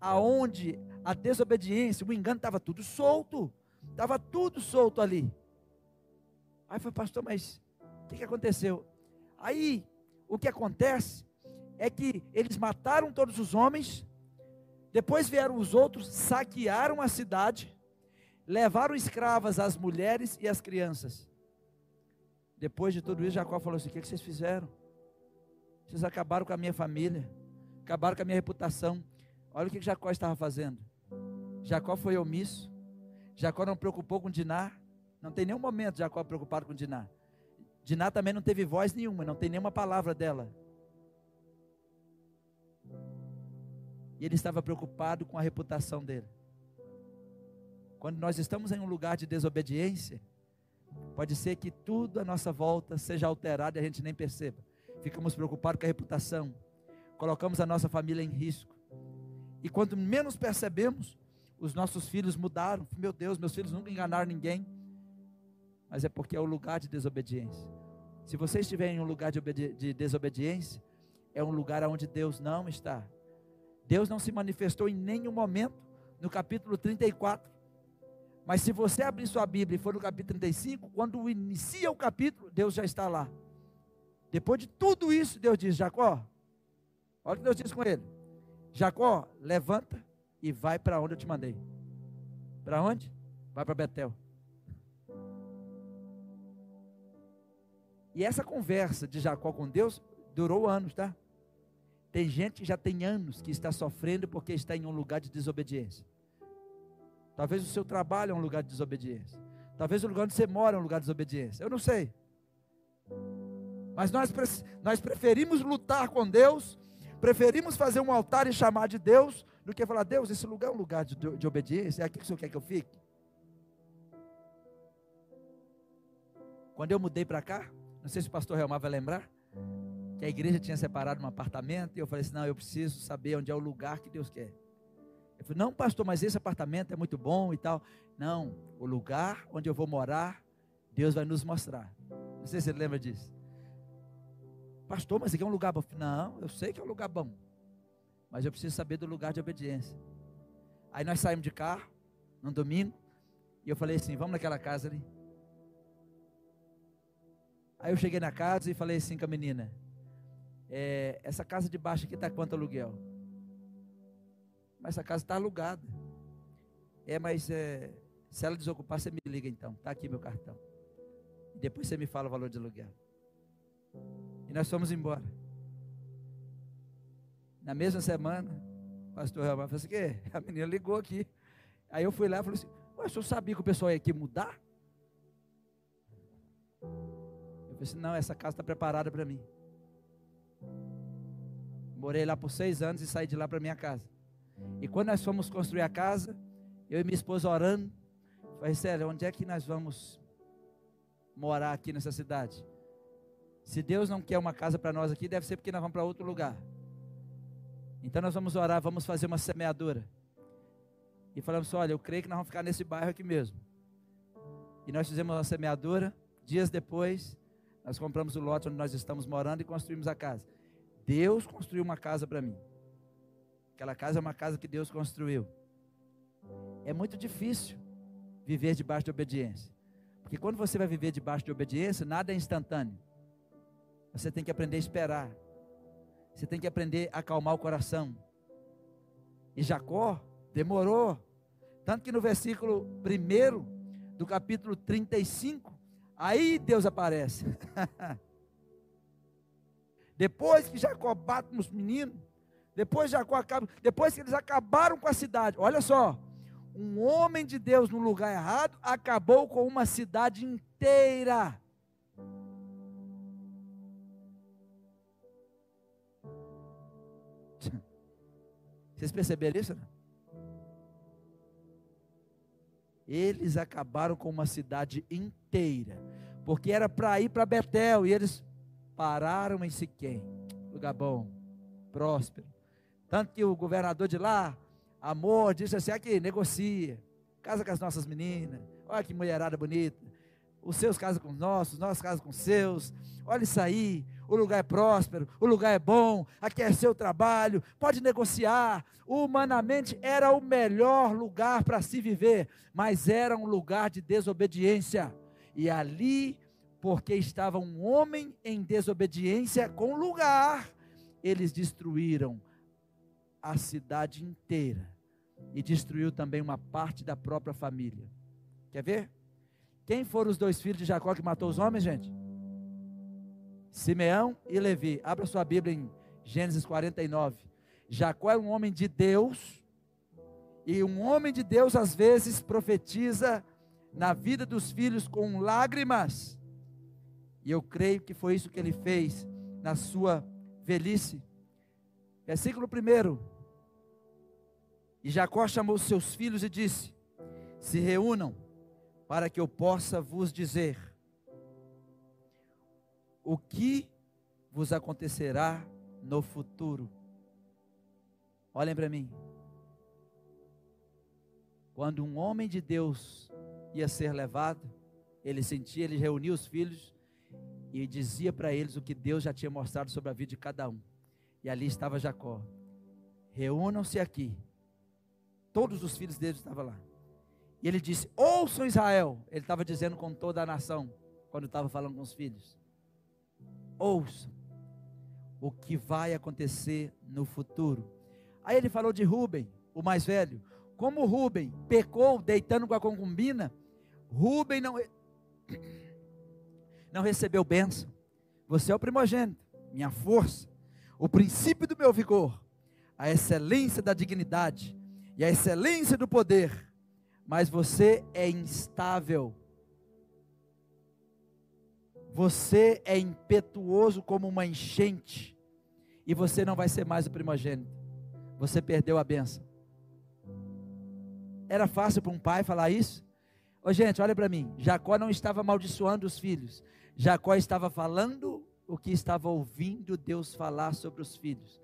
aonde a desobediência, o engano estava tudo solto. Estava tudo solto ali. Aí foi, pastor, mas o que, que aconteceu? Aí, o que acontece é que eles mataram todos os homens, depois vieram os outros, saquearam a cidade, levaram escravas as mulheres e as crianças. Depois de tudo isso, Jacó falou assim: O que, vocês fizeram? Vocês acabaram com a minha família, acabaram com a minha reputação. Olha o que Jacó estava fazendo. Jacó foi omisso. Jacó não preocupou com Diná. Não tem nenhum momento Jacó preocupado com Diná. Diná também não teve voz nenhuma, não tem nenhuma palavra dela. E ele estava preocupado com a reputação dele. Quando nós estamos em um lugar de desobediência, pode ser que tudo à nossa volta seja alterado e a gente nem perceba. Ficamos preocupados com a reputação, colocamos a nossa família em risco. E quando menos percebemos, os nossos filhos mudaram. Meu Deus, meus filhos nunca enganaram ninguém mas é porque é o lugar de desobediência. Se você estiver em um lugar de, de desobediência, é um lugar onde Deus não está. Deus não se manifestou em nenhum momento no capítulo 34. Mas se você abrir sua Bíblia e for no capítulo 35, quando inicia o capítulo, Deus já está lá. Depois de tudo isso, Deus diz: Jacó, olha o que Deus diz com ele: Jacó, levanta e vai para onde eu te mandei. Para onde? Vai para Betel. E essa conversa de Jacó com Deus durou anos, tá? Tem gente que já tem anos que está sofrendo porque está em um lugar de desobediência. Talvez o seu trabalho é um lugar de desobediência. Talvez o lugar onde você mora é um lugar de desobediência. Eu não sei. Mas nós, nós preferimos lutar com Deus, preferimos fazer um altar e chamar de Deus, do que falar, Deus, esse lugar é um lugar de, de obediência, é aqui que o Senhor quer que eu fique. Quando eu mudei para cá, não sei se o pastor Realmar vai lembrar, que a igreja tinha separado um apartamento, e eu falei assim: não, eu preciso saber onde é o lugar que Deus quer. Eu falei: não, pastor, mas esse apartamento é muito bom e tal. Não, o lugar onde eu vou morar, Deus vai nos mostrar. Não sei se você lembra disso. Pastor, mas aqui é um lugar bom. Não, eu sei que é um lugar bom. Mas eu preciso saber do lugar de obediência. Aí nós saímos de carro, num domingo, e eu falei assim: vamos naquela casa ali. Aí eu cheguei na casa e falei assim com a menina: é, essa casa de baixo aqui está quanto aluguel? Mas essa casa está alugada. É, mas é, se ela desocupar, você me liga então. Está aqui meu cartão. Depois você me fala o valor de aluguel. E nós fomos embora. Na mesma semana, o pastor Ramon falou assim: que? A menina ligou aqui. Aí eu fui lá e falei assim: o senhor sabia que o pessoal ia aqui mudar? Assim: não, essa casa está preparada para mim. Morei lá por seis anos e saí de lá para minha casa. E quando nós fomos construir a casa, eu e minha esposa orando, falei, sério, onde é que nós vamos morar aqui nessa cidade? Se Deus não quer uma casa para nós aqui, deve ser porque nós vamos para outro lugar. Então nós vamos orar, vamos fazer uma semeadura. E falamos olha, eu creio que nós vamos ficar nesse bairro aqui mesmo. E nós fizemos uma semeadura. Dias depois, nós compramos o lote onde nós estamos morando e construímos a casa. Deus construiu uma casa para mim. Aquela casa é uma casa que Deus construiu. É muito difícil viver debaixo de obediência. Porque quando você vai viver debaixo de obediência, nada é instantâneo. Você tem que aprender a esperar. Você tem que aprender a acalmar o coração. E Jacó demorou. Tanto que no versículo 1 do capítulo 35, aí Deus aparece. depois que Jacó bate nos meninos, depois Jacó acaba, depois que eles acabaram com a cidade, olha só, um homem de Deus no lugar errado acabou com uma cidade inteira. Vocês perceberam isso? Eles acabaram com uma cidade inteira, porque era para ir para Betel e eles pararam em Siquém, lugar bom, próspero. Tanto que o governador de lá, amor, disse assim: aqui, negocia, casa com as nossas meninas, olha que mulherada bonita. Os seus casam com os nossos, nós casamos com os seus. Olha isso aí, o lugar é próspero, o lugar é bom, aqui é seu trabalho, pode negociar. Humanamente era o melhor lugar para se viver, mas era um lugar de desobediência. E ali, porque estava um homem em desobediência com lugar, eles destruíram a cidade inteira e destruiu também uma parte da própria família. Quer ver? Quem foram os dois filhos de Jacó que matou os homens, gente? Simeão e Levi. Abra sua Bíblia em Gênesis 49. Jacó é um homem de Deus, e um homem de Deus às vezes profetiza na vida dos filhos com lágrimas. E eu creio que foi isso que ele fez na sua velhice. Versículo 1. E Jacó chamou seus filhos e disse: Se reúnam, para que eu possa vos dizer o que vos acontecerá no futuro. Olhem para mim. Quando um homem de Deus ia ser levado, ele sentia, ele reunia os filhos e dizia para eles o que Deus já tinha mostrado sobre a vida de cada um. E ali estava Jacó. Reúnam-se aqui. Todos os filhos dele estavam lá. E ele disse: Ouçam Israel. Ele estava dizendo com toda a nação, quando estava falando com os filhos ouçam o que vai acontecer no futuro. Aí ele falou de Rubem, o mais velho. Como Rubem pecou deitando com a concubina, Rubem não, não recebeu bênção. Você é o primogênito, minha força, o princípio do meu vigor, a excelência da dignidade e a excelência do poder. Mas você é instável. Você é impetuoso como uma enchente. E você não vai ser mais o primogênito. Você perdeu a benção. Era fácil para um pai falar isso? Ô, gente, olha para mim. Jacó não estava amaldiçoando os filhos. Jacó estava falando o que estava ouvindo Deus falar sobre os filhos.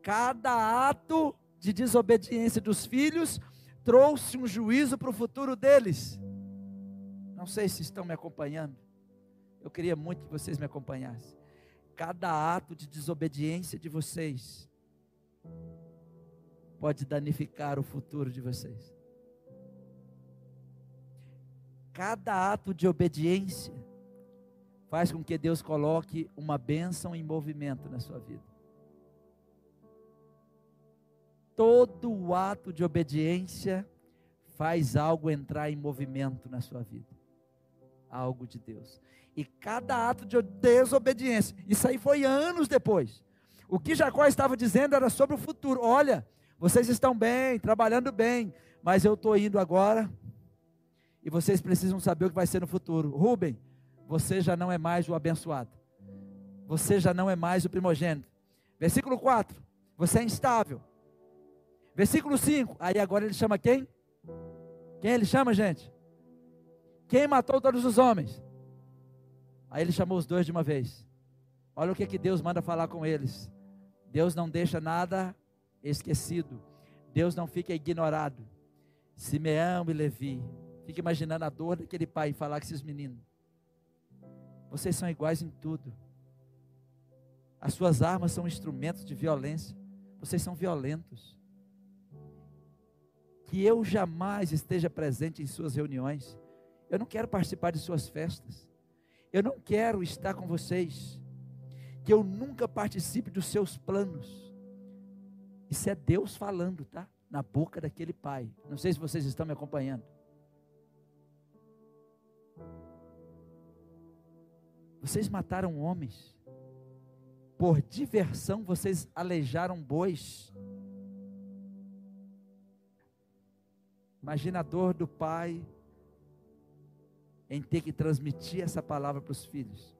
Cada ato de desobediência dos filhos trouxe um juízo para o futuro deles. Não sei se estão me acompanhando. Eu queria muito que vocês me acompanhassem. Cada ato de desobediência de vocês pode danificar o futuro de vocês. Cada ato de obediência faz com que Deus coloque uma bênção em movimento na sua vida. Todo ato de obediência faz algo entrar em movimento na sua vida. Algo de Deus. E cada ato de desobediência, isso aí foi anos depois. O que Jacó estava dizendo era sobre o futuro. Olha, vocês estão bem, trabalhando bem, mas eu estou indo agora e vocês precisam saber o que vai ser no futuro. Rubem, você já não é mais o abençoado. Você já não é mais o primogênito. Versículo 4. Você é instável. Versículo 5. Aí agora ele chama quem? Quem ele chama, gente? Quem matou todos os homens? Aí ele chamou os dois de uma vez. Olha o que, que Deus manda falar com eles. Deus não deixa nada esquecido. Deus não fica ignorado. Simeão e Levi Fica imaginando a dor daquele pai falar com esses meninos. Vocês são iguais em tudo. As suas armas são instrumentos de violência. Vocês são violentos. Que eu jamais esteja presente em suas reuniões. Eu não quero participar de suas festas. Eu não quero estar com vocês. Que eu nunca participe dos seus planos. Isso é Deus falando, tá? Na boca daquele pai. Não sei se vocês estão me acompanhando. Vocês mataram homens. Por diversão, vocês aleijaram bois. Imagina a dor do pai em ter que transmitir essa palavra para os filhos.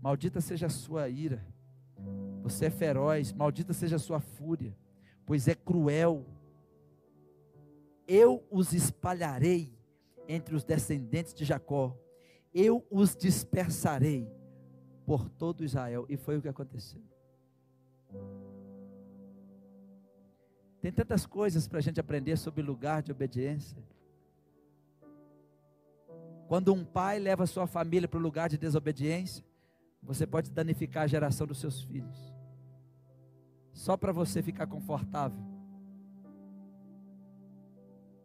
Maldita seja a sua ira. Você é feroz, maldita seja a sua fúria, pois é cruel. Eu os espalharei entre os descendentes de Jacó, eu os dispersarei por todo Israel. E foi o que aconteceu. Tem tantas coisas para a gente aprender sobre lugar de obediência. Quando um pai leva sua família para o lugar de desobediência, você pode danificar a geração dos seus filhos. Só para você ficar confortável.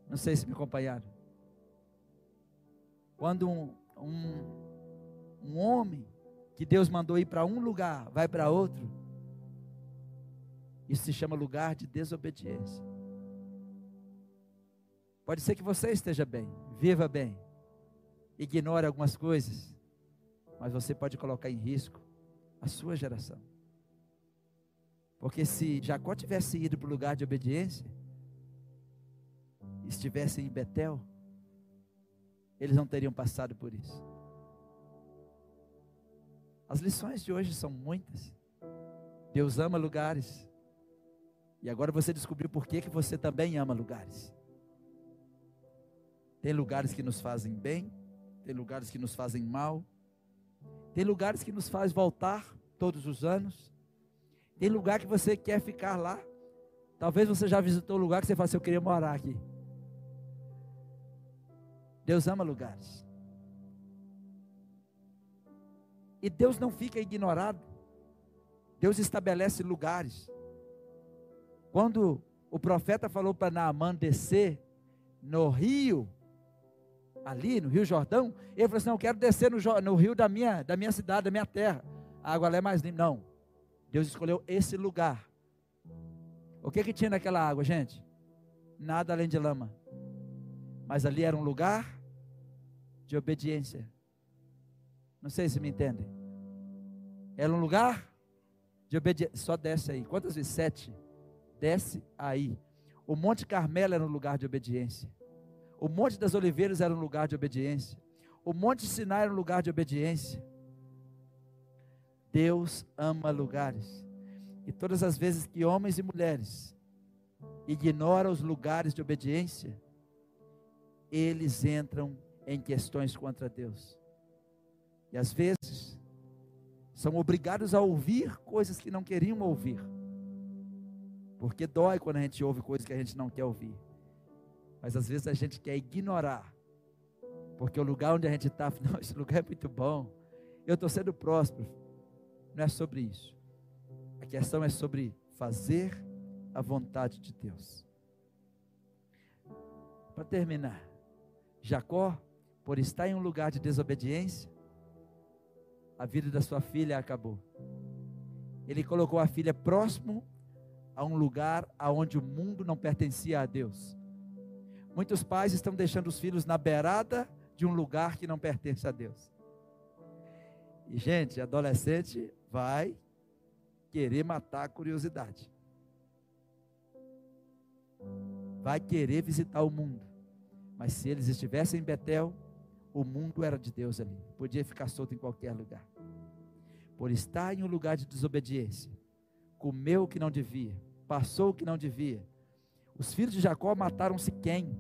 Não sei se me acompanharam. Quando um, um, um homem que Deus mandou ir para um lugar vai para outro, isso se chama lugar de desobediência. Pode ser que você esteja bem, viva bem, ignore algumas coisas, mas você pode colocar em risco a sua geração. Porque se Jacó tivesse ido para o lugar de obediência, estivesse em Betel, eles não teriam passado por isso. As lições de hoje são muitas. Deus ama lugares. E agora você descobriu por que, que você também ama lugares. Tem lugares que nos fazem bem, tem lugares que nos fazem mal, tem lugares que nos faz voltar todos os anos, tem lugar que você quer ficar lá. Talvez você já visitou um lugar que você fala assim, eu queria morar aqui. Deus ama lugares. E Deus não fica ignorado. Deus estabelece lugares. Quando o profeta falou para Naamã descer no rio, ali no Rio Jordão, ele falou assim: Não, eu quero descer no, no rio da minha, da minha cidade, da minha terra. A água lá é mais limpa. Não. Deus escolheu esse lugar. O que, que tinha naquela água, gente? Nada além de lama. Mas ali era um lugar de obediência. Não sei se me entendem. Era um lugar de obediência. Só desce aí. Quantas vezes? Sete. Desce aí. O Monte Carmelo era um lugar de obediência. O Monte das Oliveiras era um lugar de obediência. O Monte Sinai era um lugar de obediência. Deus ama lugares. E todas as vezes que homens e mulheres ignoram os lugares de obediência, eles entram em questões contra Deus. E às vezes são obrigados a ouvir coisas que não queriam ouvir. Porque dói quando a gente ouve coisas que a gente não quer ouvir. Mas às vezes a gente quer ignorar. Porque o lugar onde a gente está, não, esse lugar é muito bom. Eu estou sendo próspero. Não é sobre isso. A questão é sobre fazer a vontade de Deus. Para terminar, Jacó, por estar em um lugar de desobediência, a vida da sua filha acabou. Ele colocou a filha próximo a um lugar aonde o mundo não pertencia a Deus. Muitos pais estão deixando os filhos na beirada de um lugar que não pertence a Deus. E gente, adolescente vai querer matar a curiosidade. Vai querer visitar o mundo. Mas se eles estivessem em Betel, o mundo era de Deus ali. Podia ficar solto em qualquer lugar. Por estar em um lugar de desobediência, comeu o que não devia, passou o que não devia. Os filhos de Jacó mataram-se quem?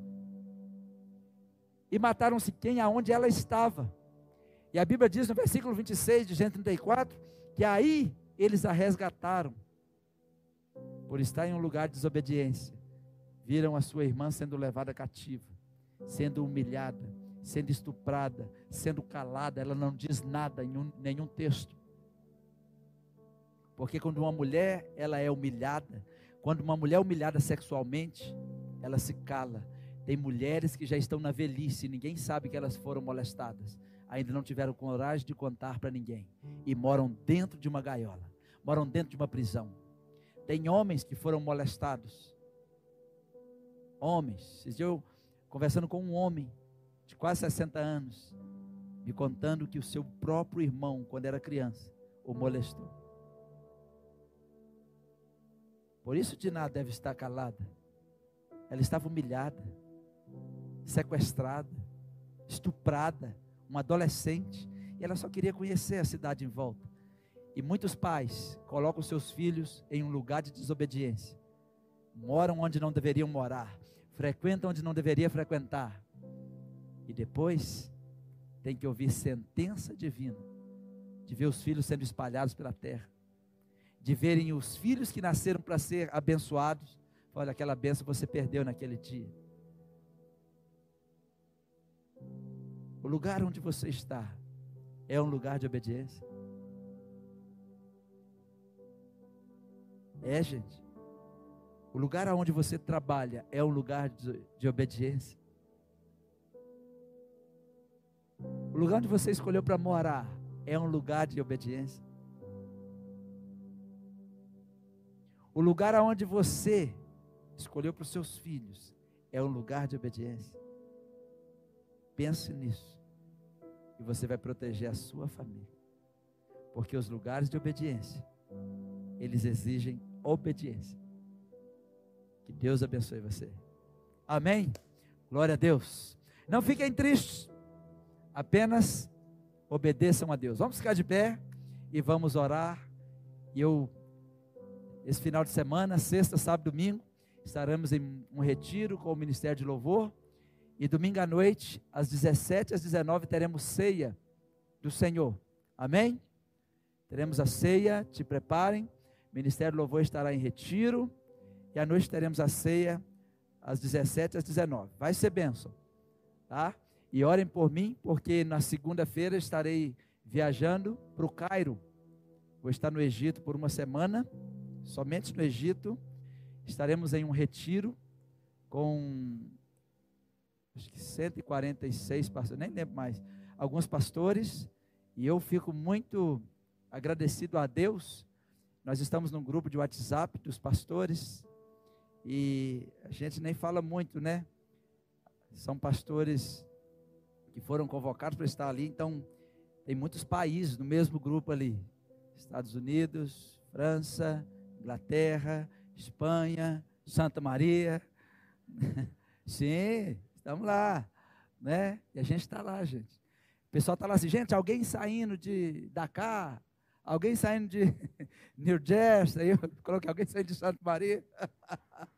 E mataram-se quem aonde ela estava. E a Bíblia diz no versículo 26 de Gênesis 34 que aí eles a resgataram por estar em um lugar de desobediência. Viram a sua irmã sendo levada cativa, sendo humilhada, sendo estuprada, sendo calada. Ela não diz nada em um, nenhum texto. Porque quando uma mulher ela é humilhada, quando uma mulher é humilhada sexualmente, ela se cala. Tem mulheres que já estão na velhice, ninguém sabe que elas foram molestadas, ainda não tiveram coragem de contar para ninguém e moram dentro de uma gaiola, moram dentro de uma prisão. Tem homens que foram molestados. Homens, eu conversando com um homem de quase 60 anos, me contando que o seu próprio irmão, quando era criança, o molestou. Por isso Diná deve estar calada. Ela estava humilhada, sequestrada, estuprada, uma adolescente, e ela só queria conhecer a cidade em volta. E muitos pais colocam seus filhos em um lugar de desobediência. Moram onde não deveriam morar, frequentam onde não deveria frequentar. E depois tem que ouvir sentença divina de ver os filhos sendo espalhados pela terra de verem os filhos que nasceram para ser abençoados. Olha, aquela benção você perdeu naquele dia. O lugar onde você está é um lugar de obediência. É, gente. O lugar onde você trabalha é um lugar de, de obediência. O lugar onde você escolheu para morar é um lugar de obediência. O lugar aonde você escolheu para os seus filhos é um lugar de obediência. Pense nisso. E você vai proteger a sua família. Porque os lugares de obediência, eles exigem obediência. Que Deus abençoe você. Amém? Glória a Deus. Não fiquem tristes. Apenas obedeçam a Deus. Vamos ficar de pé e vamos orar. E eu esse final de semana, sexta, sábado, domingo, estaremos em um retiro com o Ministério de Louvor. E domingo à noite, às 17 às 19, teremos ceia do Senhor. Amém? Teremos a ceia, te preparem. O Ministério do Louvor estará em retiro. E à noite teremos a ceia às 17 às 19. Vai ser bênção. Tá? E orem por mim, porque na segunda-feira estarei viajando para o Cairo. Vou estar no Egito por uma semana somente no Egito. Estaremos em um retiro com acho que 146 pastores, nem lembro mais, alguns pastores, e eu fico muito agradecido a Deus. Nós estamos num grupo de WhatsApp dos pastores e a gente nem fala muito, né? São pastores que foram convocados para estar ali. Então, tem muitos países no mesmo grupo ali: Estados Unidos, França, Inglaterra, Espanha, Santa Maria. Sim, estamos lá, né? E a gente está lá, gente. O pessoal está lá assim, gente, alguém saindo de Dakar, alguém saindo de New Jersey, eu coloquei alguém saindo de Santa Maria.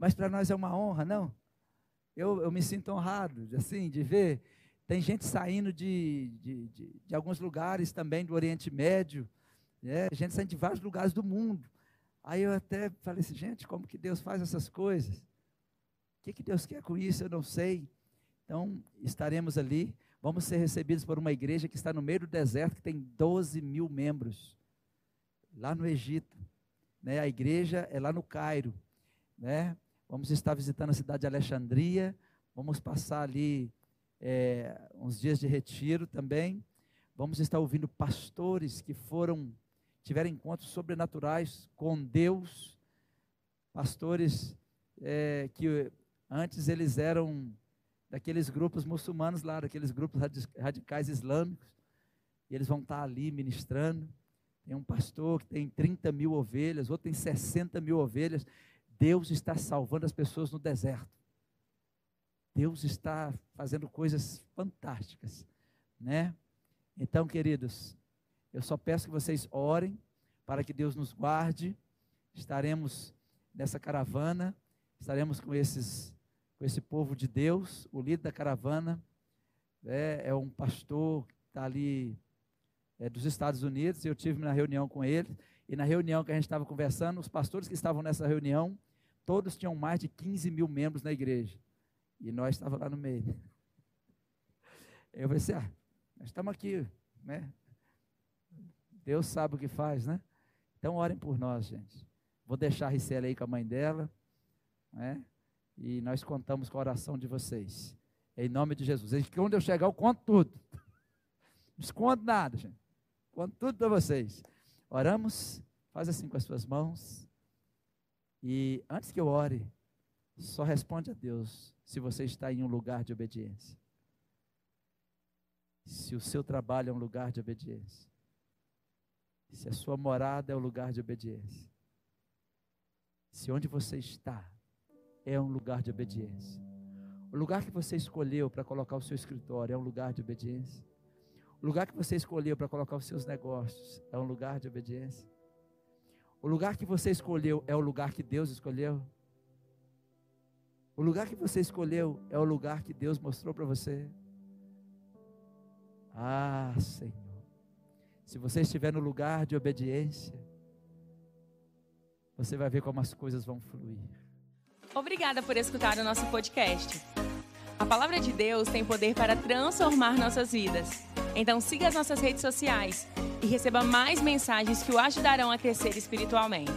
Mas para nós é uma honra, não? Eu, eu me sinto honrado, assim, de ver. Tem gente saindo de, de, de, de alguns lugares também do Oriente Médio, né? gente saindo de vários lugares do mundo. Aí eu até falei assim, gente, como que Deus faz essas coisas? O que, que Deus quer com isso? Eu não sei. Então, estaremos ali. Vamos ser recebidos por uma igreja que está no meio do deserto, que tem 12 mil membros, lá no Egito. Né? A igreja é lá no Cairo. Né? Vamos estar visitando a cidade de Alexandria. Vamos passar ali é, uns dias de retiro também. Vamos estar ouvindo pastores que foram tiveram encontros sobrenaturais com Deus, pastores é, que antes eles eram daqueles grupos muçulmanos lá, daqueles grupos radicais islâmicos, e eles vão estar ali ministrando. Tem um pastor que tem 30 mil ovelhas, outro tem 60 mil ovelhas. Deus está salvando as pessoas no deserto. Deus está fazendo coisas fantásticas, né? Então, queridos, eu só peço que vocês orem para que Deus nos guarde. Estaremos nessa caravana, estaremos com esses com esse povo de Deus. O líder da caravana é, é um pastor que está ali é, dos Estados Unidos. Eu tive na reunião com ele e na reunião que a gente estava conversando, os pastores que estavam nessa reunião, todos tinham mais de 15 mil membros na igreja e nós estávamos lá no meio. Eu falei assim, ah, nós estamos aqui, né? Deus sabe o que faz, né? Então orem por nós, gente. Vou deixar a Ricela aí com a mãe dela, né? E nós contamos com a oração de vocês. Em nome de Jesus. Quando eu chegar, eu conto tudo. Não escondo nada, gente. Conto tudo para vocês. Oramos. Faz assim com as suas mãos. E antes que eu ore, só responde a Deus se você está em um lugar de obediência. Se o seu trabalho é um lugar de obediência. Se a sua morada é o lugar de obediência, se onde você está é um lugar de obediência, o lugar que você escolheu para colocar o seu escritório é um lugar de obediência, o lugar que você escolheu para colocar os seus negócios é um lugar de obediência, o lugar que você escolheu é o lugar que Deus escolheu. O lugar que você escolheu é o lugar que Deus mostrou para você. Ah, Senhor. Se você estiver no lugar de obediência, você vai ver como as coisas vão fluir. Obrigada por escutar o nosso podcast. A palavra de Deus tem poder para transformar nossas vidas. Então siga as nossas redes sociais e receba mais mensagens que o ajudarão a crescer espiritualmente.